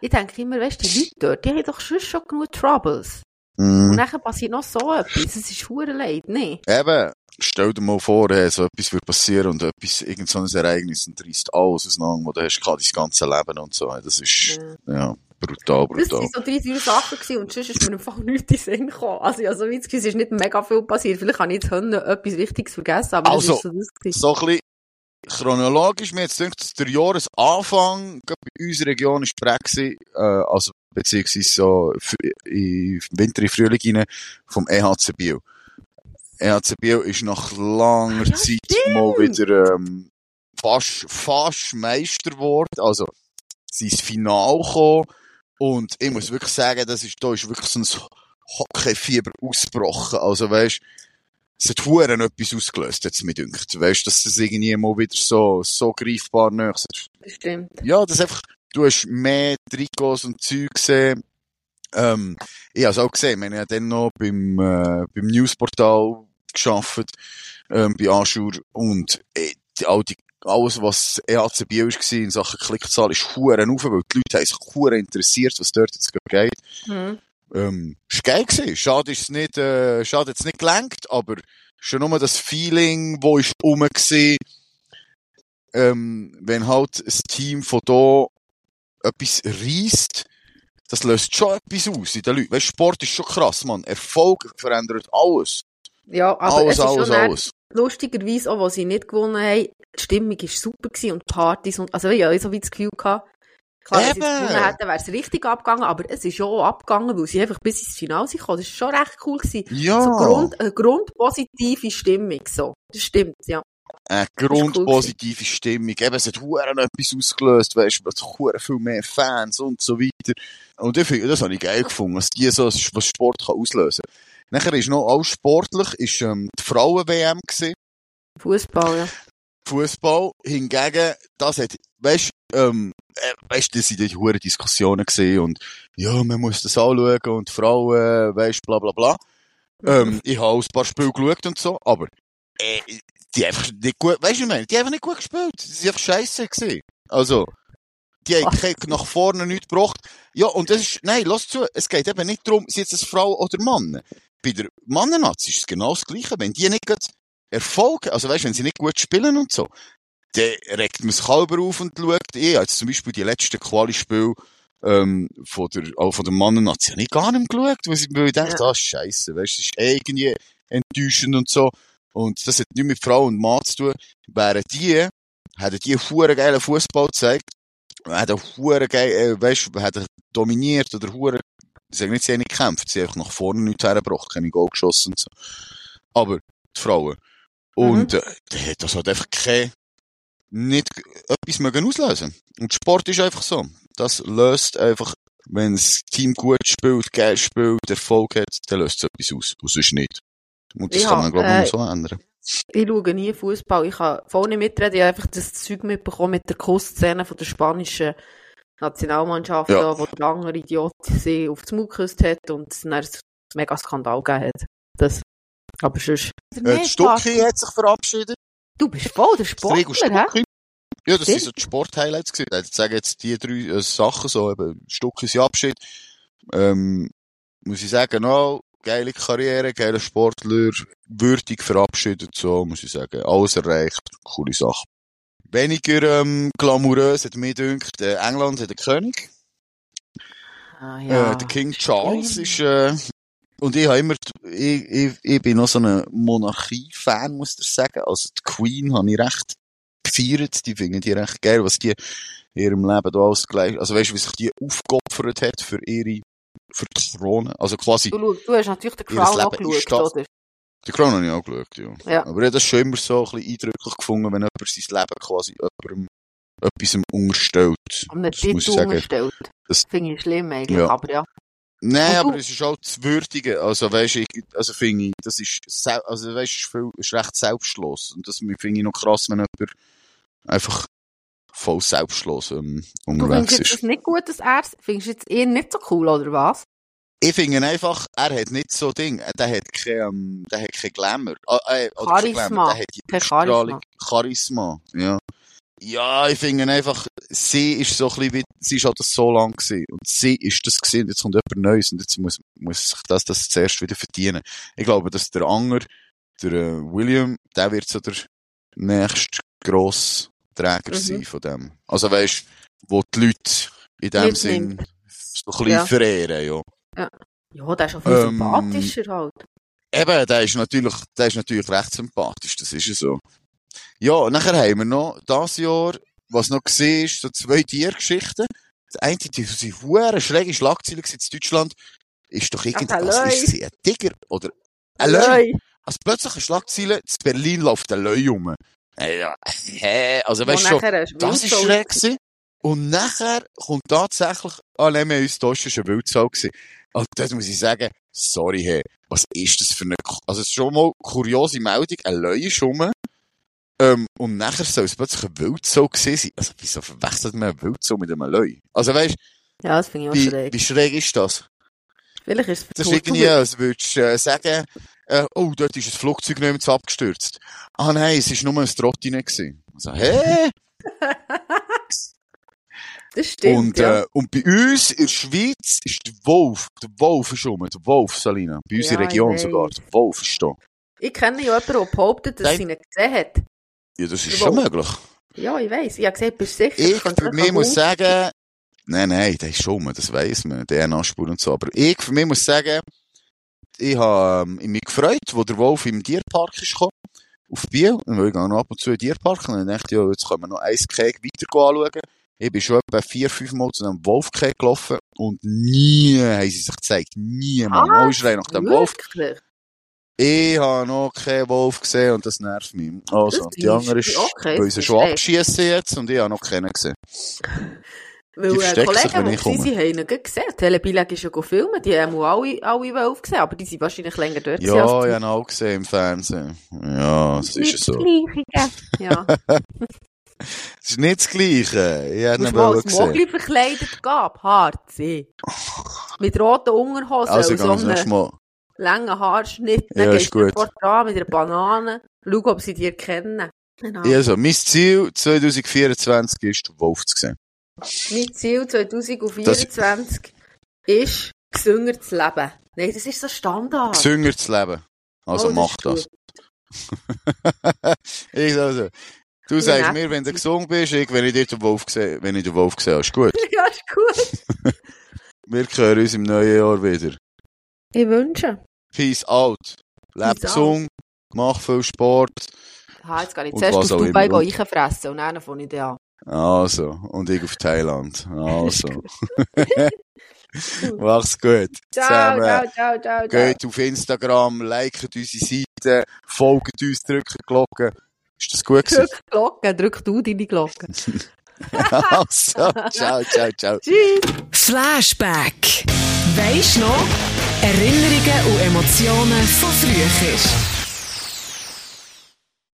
Speaker 2: ich denke immer, weißt du, die Leute dort, die haben doch schon schon genug Troubles. Und
Speaker 1: Mhm.
Speaker 2: dann passiert noch so etwas, es ist hure leid, ne?
Speaker 1: Eben, stell dir mal vor, hey, so etwas würde passieren und etwas, irgend so ein Ereignis und reißt alles auseinander, wo du hast dein ganze Leben und so. Das ist,
Speaker 2: Ja.
Speaker 1: ja, brutal,
Speaker 2: Das
Speaker 1: brutal.
Speaker 2: waren so drei, vier Sachen gewesen, und sonst ist mir einfach nichts in Sinn gekommen. Also, ja, so wie es ist nicht mega viel passiert. Vielleicht habe ich jetzt etwas Wichtiges vergessen, aber
Speaker 1: Also,
Speaker 2: das ist so das.
Speaker 1: So ein bisschen chronologisch, mir jetzt denkt, der Jahresanfang, bei unserer Region ist prägt äh, also, beziehungsweise so, im Winter, im Frühling rein, vom EHC Bio. EHC Bio ist nach langer
Speaker 2: Ja,
Speaker 1: Zeit
Speaker 2: stimmt.
Speaker 1: mal wieder, ähm, fast, fast Meister geworden, also, sie ins Finale gekommen, und ich muss wirklich sagen, das ist, da ist wirklich so ein Hockeyfieber ausgebrochen, also weisst, es hat Huren etwas ausgelöst, jetzt mir dünkt. Weißt, dass das irgendwie mal wieder so, so greifbar ist.
Speaker 2: Das stimmt.
Speaker 1: Ja, das ist einfach, du hast mehr Trikots und Zeug gesehen. Ähm, ich habe es auch gesehen, wir haben ja dann noch beim, äh, beim Newsportal geschafft, ähm, bei Aschur, und, äh, die, all die, alles, was EHC Biel war in Sachen Klickzahl, ist Huren rauf, weil die Leute haben sich Huren interessiert, was dort jetzt geht.
Speaker 2: Mhm.
Speaker 1: Ähm, ist geil gewesen. Schade ist es nicht, äh, schade jetzt nicht gelenkt, aber schon nur das Feeling, wo ist rum gewesen, ähm, wenn halt ein Team von da etwas reisst, das löst schon etwas aus in den Leuten. Weißt, Sport ist schon krass, man. Erfolg verändert alles.
Speaker 2: Ja, aber
Speaker 1: alles,
Speaker 2: es ist
Speaker 1: alles, alles.
Speaker 2: lustigerweise, auch was sie nicht gewonnen haben, die Stimmung war super gewesen und die Partys und, also ja, ich so wie das Gefühl gehabt, klar, wenn sie es gewonnen hätten, wäre es richtig abgegangen, aber es ist auch abgegangen, weil sie einfach bis ins Finale sind gekommen. Das ist schon recht cool gewesen.
Speaker 1: Ja,
Speaker 2: So Grund, eine grundpositive Stimmung, so. Das stimmt, ja.
Speaker 1: Eine grundpositive Stimmung. Eben, es hat Huren etwas ausgelöst, weißt du, es hat viel mehr Fans und so weiter. Und ich finde, das habe ich geil gefunden, was die so, was Sport kann auslösen kann. Nachher ist noch alles sportlich, ist, ähm, die Frauen-WM gewesen.
Speaker 2: Fußball, ja.
Speaker 1: Fußball hingegen, das hat, weißt, ähm, äh, weißt, das sind die hure Diskussionen gesehen und, ja, man muss das anschauen und Frauen, weißt, bla, bla, bla. Ähm, ich habe auch ein paar Spiele geschaut und so, aber, äh, die einfach nicht gut, weißt du, ich meine, die haben einfach nicht gut gespielt. Die sind einfach scheiße gewesen. Also, die haben nach vorne nichts gebracht. Ja, und das ist, nein, lass zu, es geht eben nicht darum, sind eine Frau oder Mann. Bei der Mannennazi ist es genau das Gleiche. Wenn die nicht gut Erfolg, also weißt, wenn sie nicht gut spielen und so, dann regt man sich halber auf und schaut, ich habe jetzt zum Beispiel die letzten Quali-Spiele ähm, von der, auch von der Mannennation habe ich gar nicht geschaut, weil ich, weil ich dachte,
Speaker 2: Ja.
Speaker 1: ah, scheisse, weißt, es ist irgendwie enttäuschend und so. Und das hat nichts mit Frau und Mann zu tun. Wären die, hätten die hure geilen Fußball gezeigt, hätten hure geil, äh, weißt, hätten dominiert oder hure, ich sage nicht, sie haben nicht gekämpft, sie haben einfach nach vorne nichts hergebracht, keine Goal geschossen und so. Aber, die Frauen. Und, äh, der hat das halt einfach kein, nicht etwas mögen auslösen. Und Sport ist einfach so. Das löst einfach, wenn das Team gut spielt, geil spielt, Erfolg hat, dann löst es etwas aus. Und sonst nicht. Und das
Speaker 2: Ja,
Speaker 1: kann man, glaube ich,
Speaker 2: äh,
Speaker 1: nur so ändern.
Speaker 2: Ich schaue nie Fußball. Ich kann voll nicht mitreden. Ich habe einfach das Zeug mitbekommen mit der Kussszene von der spanischen Nationalmannschaft,
Speaker 1: Ja.
Speaker 2: da, wo der andere Idiot sie auf den Mund geküsst hat und es einen mega Skandal gegeben hat. Das. Aber sonst.
Speaker 1: Äh, Stucki hat sich verabschiedet.
Speaker 2: Du bist voll der Sportler, hä?
Speaker 1: Ja, das sind so die Sport-Highlights gewesen. Ich sage jetzt die drei äh, Sachen so, eben, Stucki ist Abschied. Ähm, muss ich sagen, no, geile Karriere, geiler Sportler, würdig verabschiedet, so, muss ich sagen. Alles erreicht, coole Sache. Weniger, ähm, glamourös hat mir gedacht, äh, England hat den König.
Speaker 2: Ah,
Speaker 1: Äh,
Speaker 2: ja.
Speaker 1: der King Charles ist, äh, und ich habe immer, ich, ich, ich bin noch so ein Monarchie-Fan, muss ich sagen. Also die Queen habe ich recht gefeiert, die finde ich recht geil, was die in ihrem Leben da alles gleich, also weißt du, wie sich die aufgeopfert hat für ihre, für die Krone. Also quasi,
Speaker 2: Du, du hast natürlich den Crown auch
Speaker 1: Leben ist
Speaker 2: geschaut,
Speaker 1: das.
Speaker 2: oder?
Speaker 1: die Krone habe ich auch geschaut, ja.
Speaker 2: Ja.
Speaker 1: Aber ich habe das schon immer so ein bisschen eindrücklich gefunden, wenn jemand sein Leben quasi jemandem, etwas unterstellt.
Speaker 2: Am Titel
Speaker 1: sagen.
Speaker 2: unterstellt.
Speaker 1: Das-
Speaker 2: finde ich schlimm eigentlich,
Speaker 1: Ja.
Speaker 2: aber ja.
Speaker 1: Nein, aber es ist auch zu würdigen. Also, weisst ich, also finde ich, das ist, also, weisst ist viel, ist recht selbstlos. Und das finde ich noch krass, wenn jemand einfach voll selbstlos, ähm,
Speaker 2: Du
Speaker 1: unterwegs
Speaker 2: findest jetzt
Speaker 1: ist.
Speaker 2: das nicht gut, dass er findest du jetzt eher nicht so cool, oder was?
Speaker 1: Ich finde einfach, er hat nicht so Ding, der hat kein, ähm, der hat kein Glamour. Ah, äh, kein
Speaker 2: Charisma.
Speaker 1: Glamour, der hat
Speaker 2: Kein
Speaker 1: Ausstrahlung, Charisma, ja. Ja, ich finde einfach, sie ist so ein bisschen wie, sie ist halt das so lang gewesen. Und sie ist das gewesen, jetzt kommt jemand Neues, und jetzt muss, muss sich das, das zuerst wieder verdienen. Ich glaube, dass der Anger, der äh, William, der wird so der nächste grosse Träger
Speaker 2: Mhm.
Speaker 1: sein von dem. Also weisst, wo die Leute in dem
Speaker 2: Mitnimmt.
Speaker 1: Sinn so ein bisschen
Speaker 2: Ja.
Speaker 1: verehren, ja.
Speaker 2: Ja, der ist auch viel
Speaker 1: Ähm,
Speaker 2: sympathischer halt.
Speaker 1: Eben, der ist natürlich, der ist natürlich recht sympathisch, das ist ja so. Ja, nachher haben wir noch, das Jahr, was noch gesehen ist, so zwei Tiergeschichten. Das eine, die sind hure schräge Schlagzeilen gewesen in Deutschland, ist doch irgendwie,
Speaker 2: Ach,
Speaker 1: also ist sie ein Tiger oder ein Löwe? Also plötzlich eine Schlagzeile, in Berlin läuft ein Löwe rum. Ja, hä? Also weißt du schon, das ist schräg gewesen. Und nachher kommt tatsächlich, ah, nein, wir uns ist eine Wildsau gewesen. Und das muss ich sagen, sorry, hey, was ist das für eine, also es ist schon mal kuriose Meldung, ein Löwe rum. Ähm, und nachher soll es plötzlich eine Wildsau gewesen sein. Also, wieso verwechselt man eine Wildsau mit einem Löwe? Also, weißt
Speaker 2: Ja, das finde ich auch
Speaker 1: wie,
Speaker 2: schräg.
Speaker 1: wie schräg ist das?
Speaker 2: Vielleicht ist es
Speaker 1: Das ist irgendwie, als würdest du äh, sagen, äh, oh, dort ist ein Flugzeug nicht abgestürzt. Ah nein, es war nur ein Trottine gewesen. Also, hä?
Speaker 2: Das stimmt,
Speaker 1: Und,
Speaker 2: ja.
Speaker 1: äh, und bei uns in der Schweiz ist der Wolf, der Wolf ist rum, der Wolf, Salina. Bei uns in
Speaker 2: Ja,
Speaker 1: der Region sogar, der Wolf ist da.
Speaker 2: Ich kenne ja jemanden, der behauptet, dass sie ihn gesehen hat.
Speaker 1: Ja, das ist
Speaker 2: Der
Speaker 1: schon
Speaker 2: Wolf.
Speaker 1: möglich.
Speaker 2: Ja, ich weiss. Ich habe gesagt, bist du sicher?
Speaker 1: Ich, für mich muss sagen, nein, nein, der ist schon das weiss man, DNA-Spur und so. Aber ich, für mich muss sagen, ich habe ähm, mich gefreut, wo der Wolf im Tierpark ist gekommen, auf Biel, und ich gehe noch ab und zu in den Tierpark, und dann dachte ich, ja, jetzt können wir noch ein Keg weiter anschauen. Ich bin schon etwa vier, fünf Mal zu einem Wolfkeg gelaufen, und nie haben sie sich gezeigt. Nie, Mann.
Speaker 2: Ah,
Speaker 1: schreien nach dem Wolf. Ich habe noch keinen Wolf gesehen, und das nervt mich. Also, die andere ist,
Speaker 2: okay,
Speaker 1: weil sie schon abschießen jetzt, und ich habe noch keinen gesehen.
Speaker 2: Weil
Speaker 1: Die
Speaker 2: äh, Kollegen,
Speaker 1: wenn
Speaker 2: die sie haben ihn gesehen. Telebilag ist ja gefilmt, die haben alle, alle Wölfe gesehen, aber die sind wahrscheinlich länger dort.
Speaker 1: Ja,
Speaker 2: als
Speaker 1: ich
Speaker 2: die.
Speaker 1: habe ihn auch gesehen im Fernsehen. Ja, das ist ja
Speaker 2: Nicht
Speaker 1: so.
Speaker 2: das Gleiche. Ja.
Speaker 1: Das ist nicht das Gleiche. Ich
Speaker 2: Musst
Speaker 1: ihn gesehen.
Speaker 2: Mogli verkleidet gehen, Harzi. Mit roten Unterhosen
Speaker 1: Also,
Speaker 2: und so einem
Speaker 1: Mal.
Speaker 2: langen Haarschnitt.
Speaker 1: Ja,
Speaker 2: Dann
Speaker 1: ist
Speaker 2: gehst du dran mit einer Banane. Schau, ob sie dich erkennen. Genau.
Speaker 1: Also, mein Ziel 2024 ist, den Wolf zu sehen.
Speaker 2: Mein Ziel 2024 ist, gesünger zu leben. Nein, das ist so Standard.
Speaker 1: Gesünger zu leben. Also,
Speaker 2: Oh, das
Speaker 1: mach das. ich also, Du sagst mir, wenn du gesund bist, ich, wenn ich dir den Wolf sehe, wenn ich den Wolf sehe, ist gut.
Speaker 2: ja, ist gut.
Speaker 1: Wir hören uns im neuen Jahr wieder.
Speaker 2: Ich wünsche.
Speaker 1: Peace out. Leb gesund, mach viel Sport.
Speaker 2: Ha, jetzt gehe ich zuerst auf Dubai reinfressen und dann fange ich an.
Speaker 1: Also, und ich auf Thailand. Also. Mach's gut.
Speaker 2: Ciao,
Speaker 1: Zusammen.
Speaker 2: ciao, ciao, ciao, ciao.
Speaker 1: Geht auf Instagram, liket unsere Seite, folgt uns, drückt die Glocke. Ist das gut gewesen?
Speaker 2: Drück die Glocke, drück du deine Glocke.
Speaker 1: also, ciao, ciao, ciao.
Speaker 2: Tschüss.
Speaker 3: Flashback. Weisst noch? Erinnerungen und Emotionen von früher.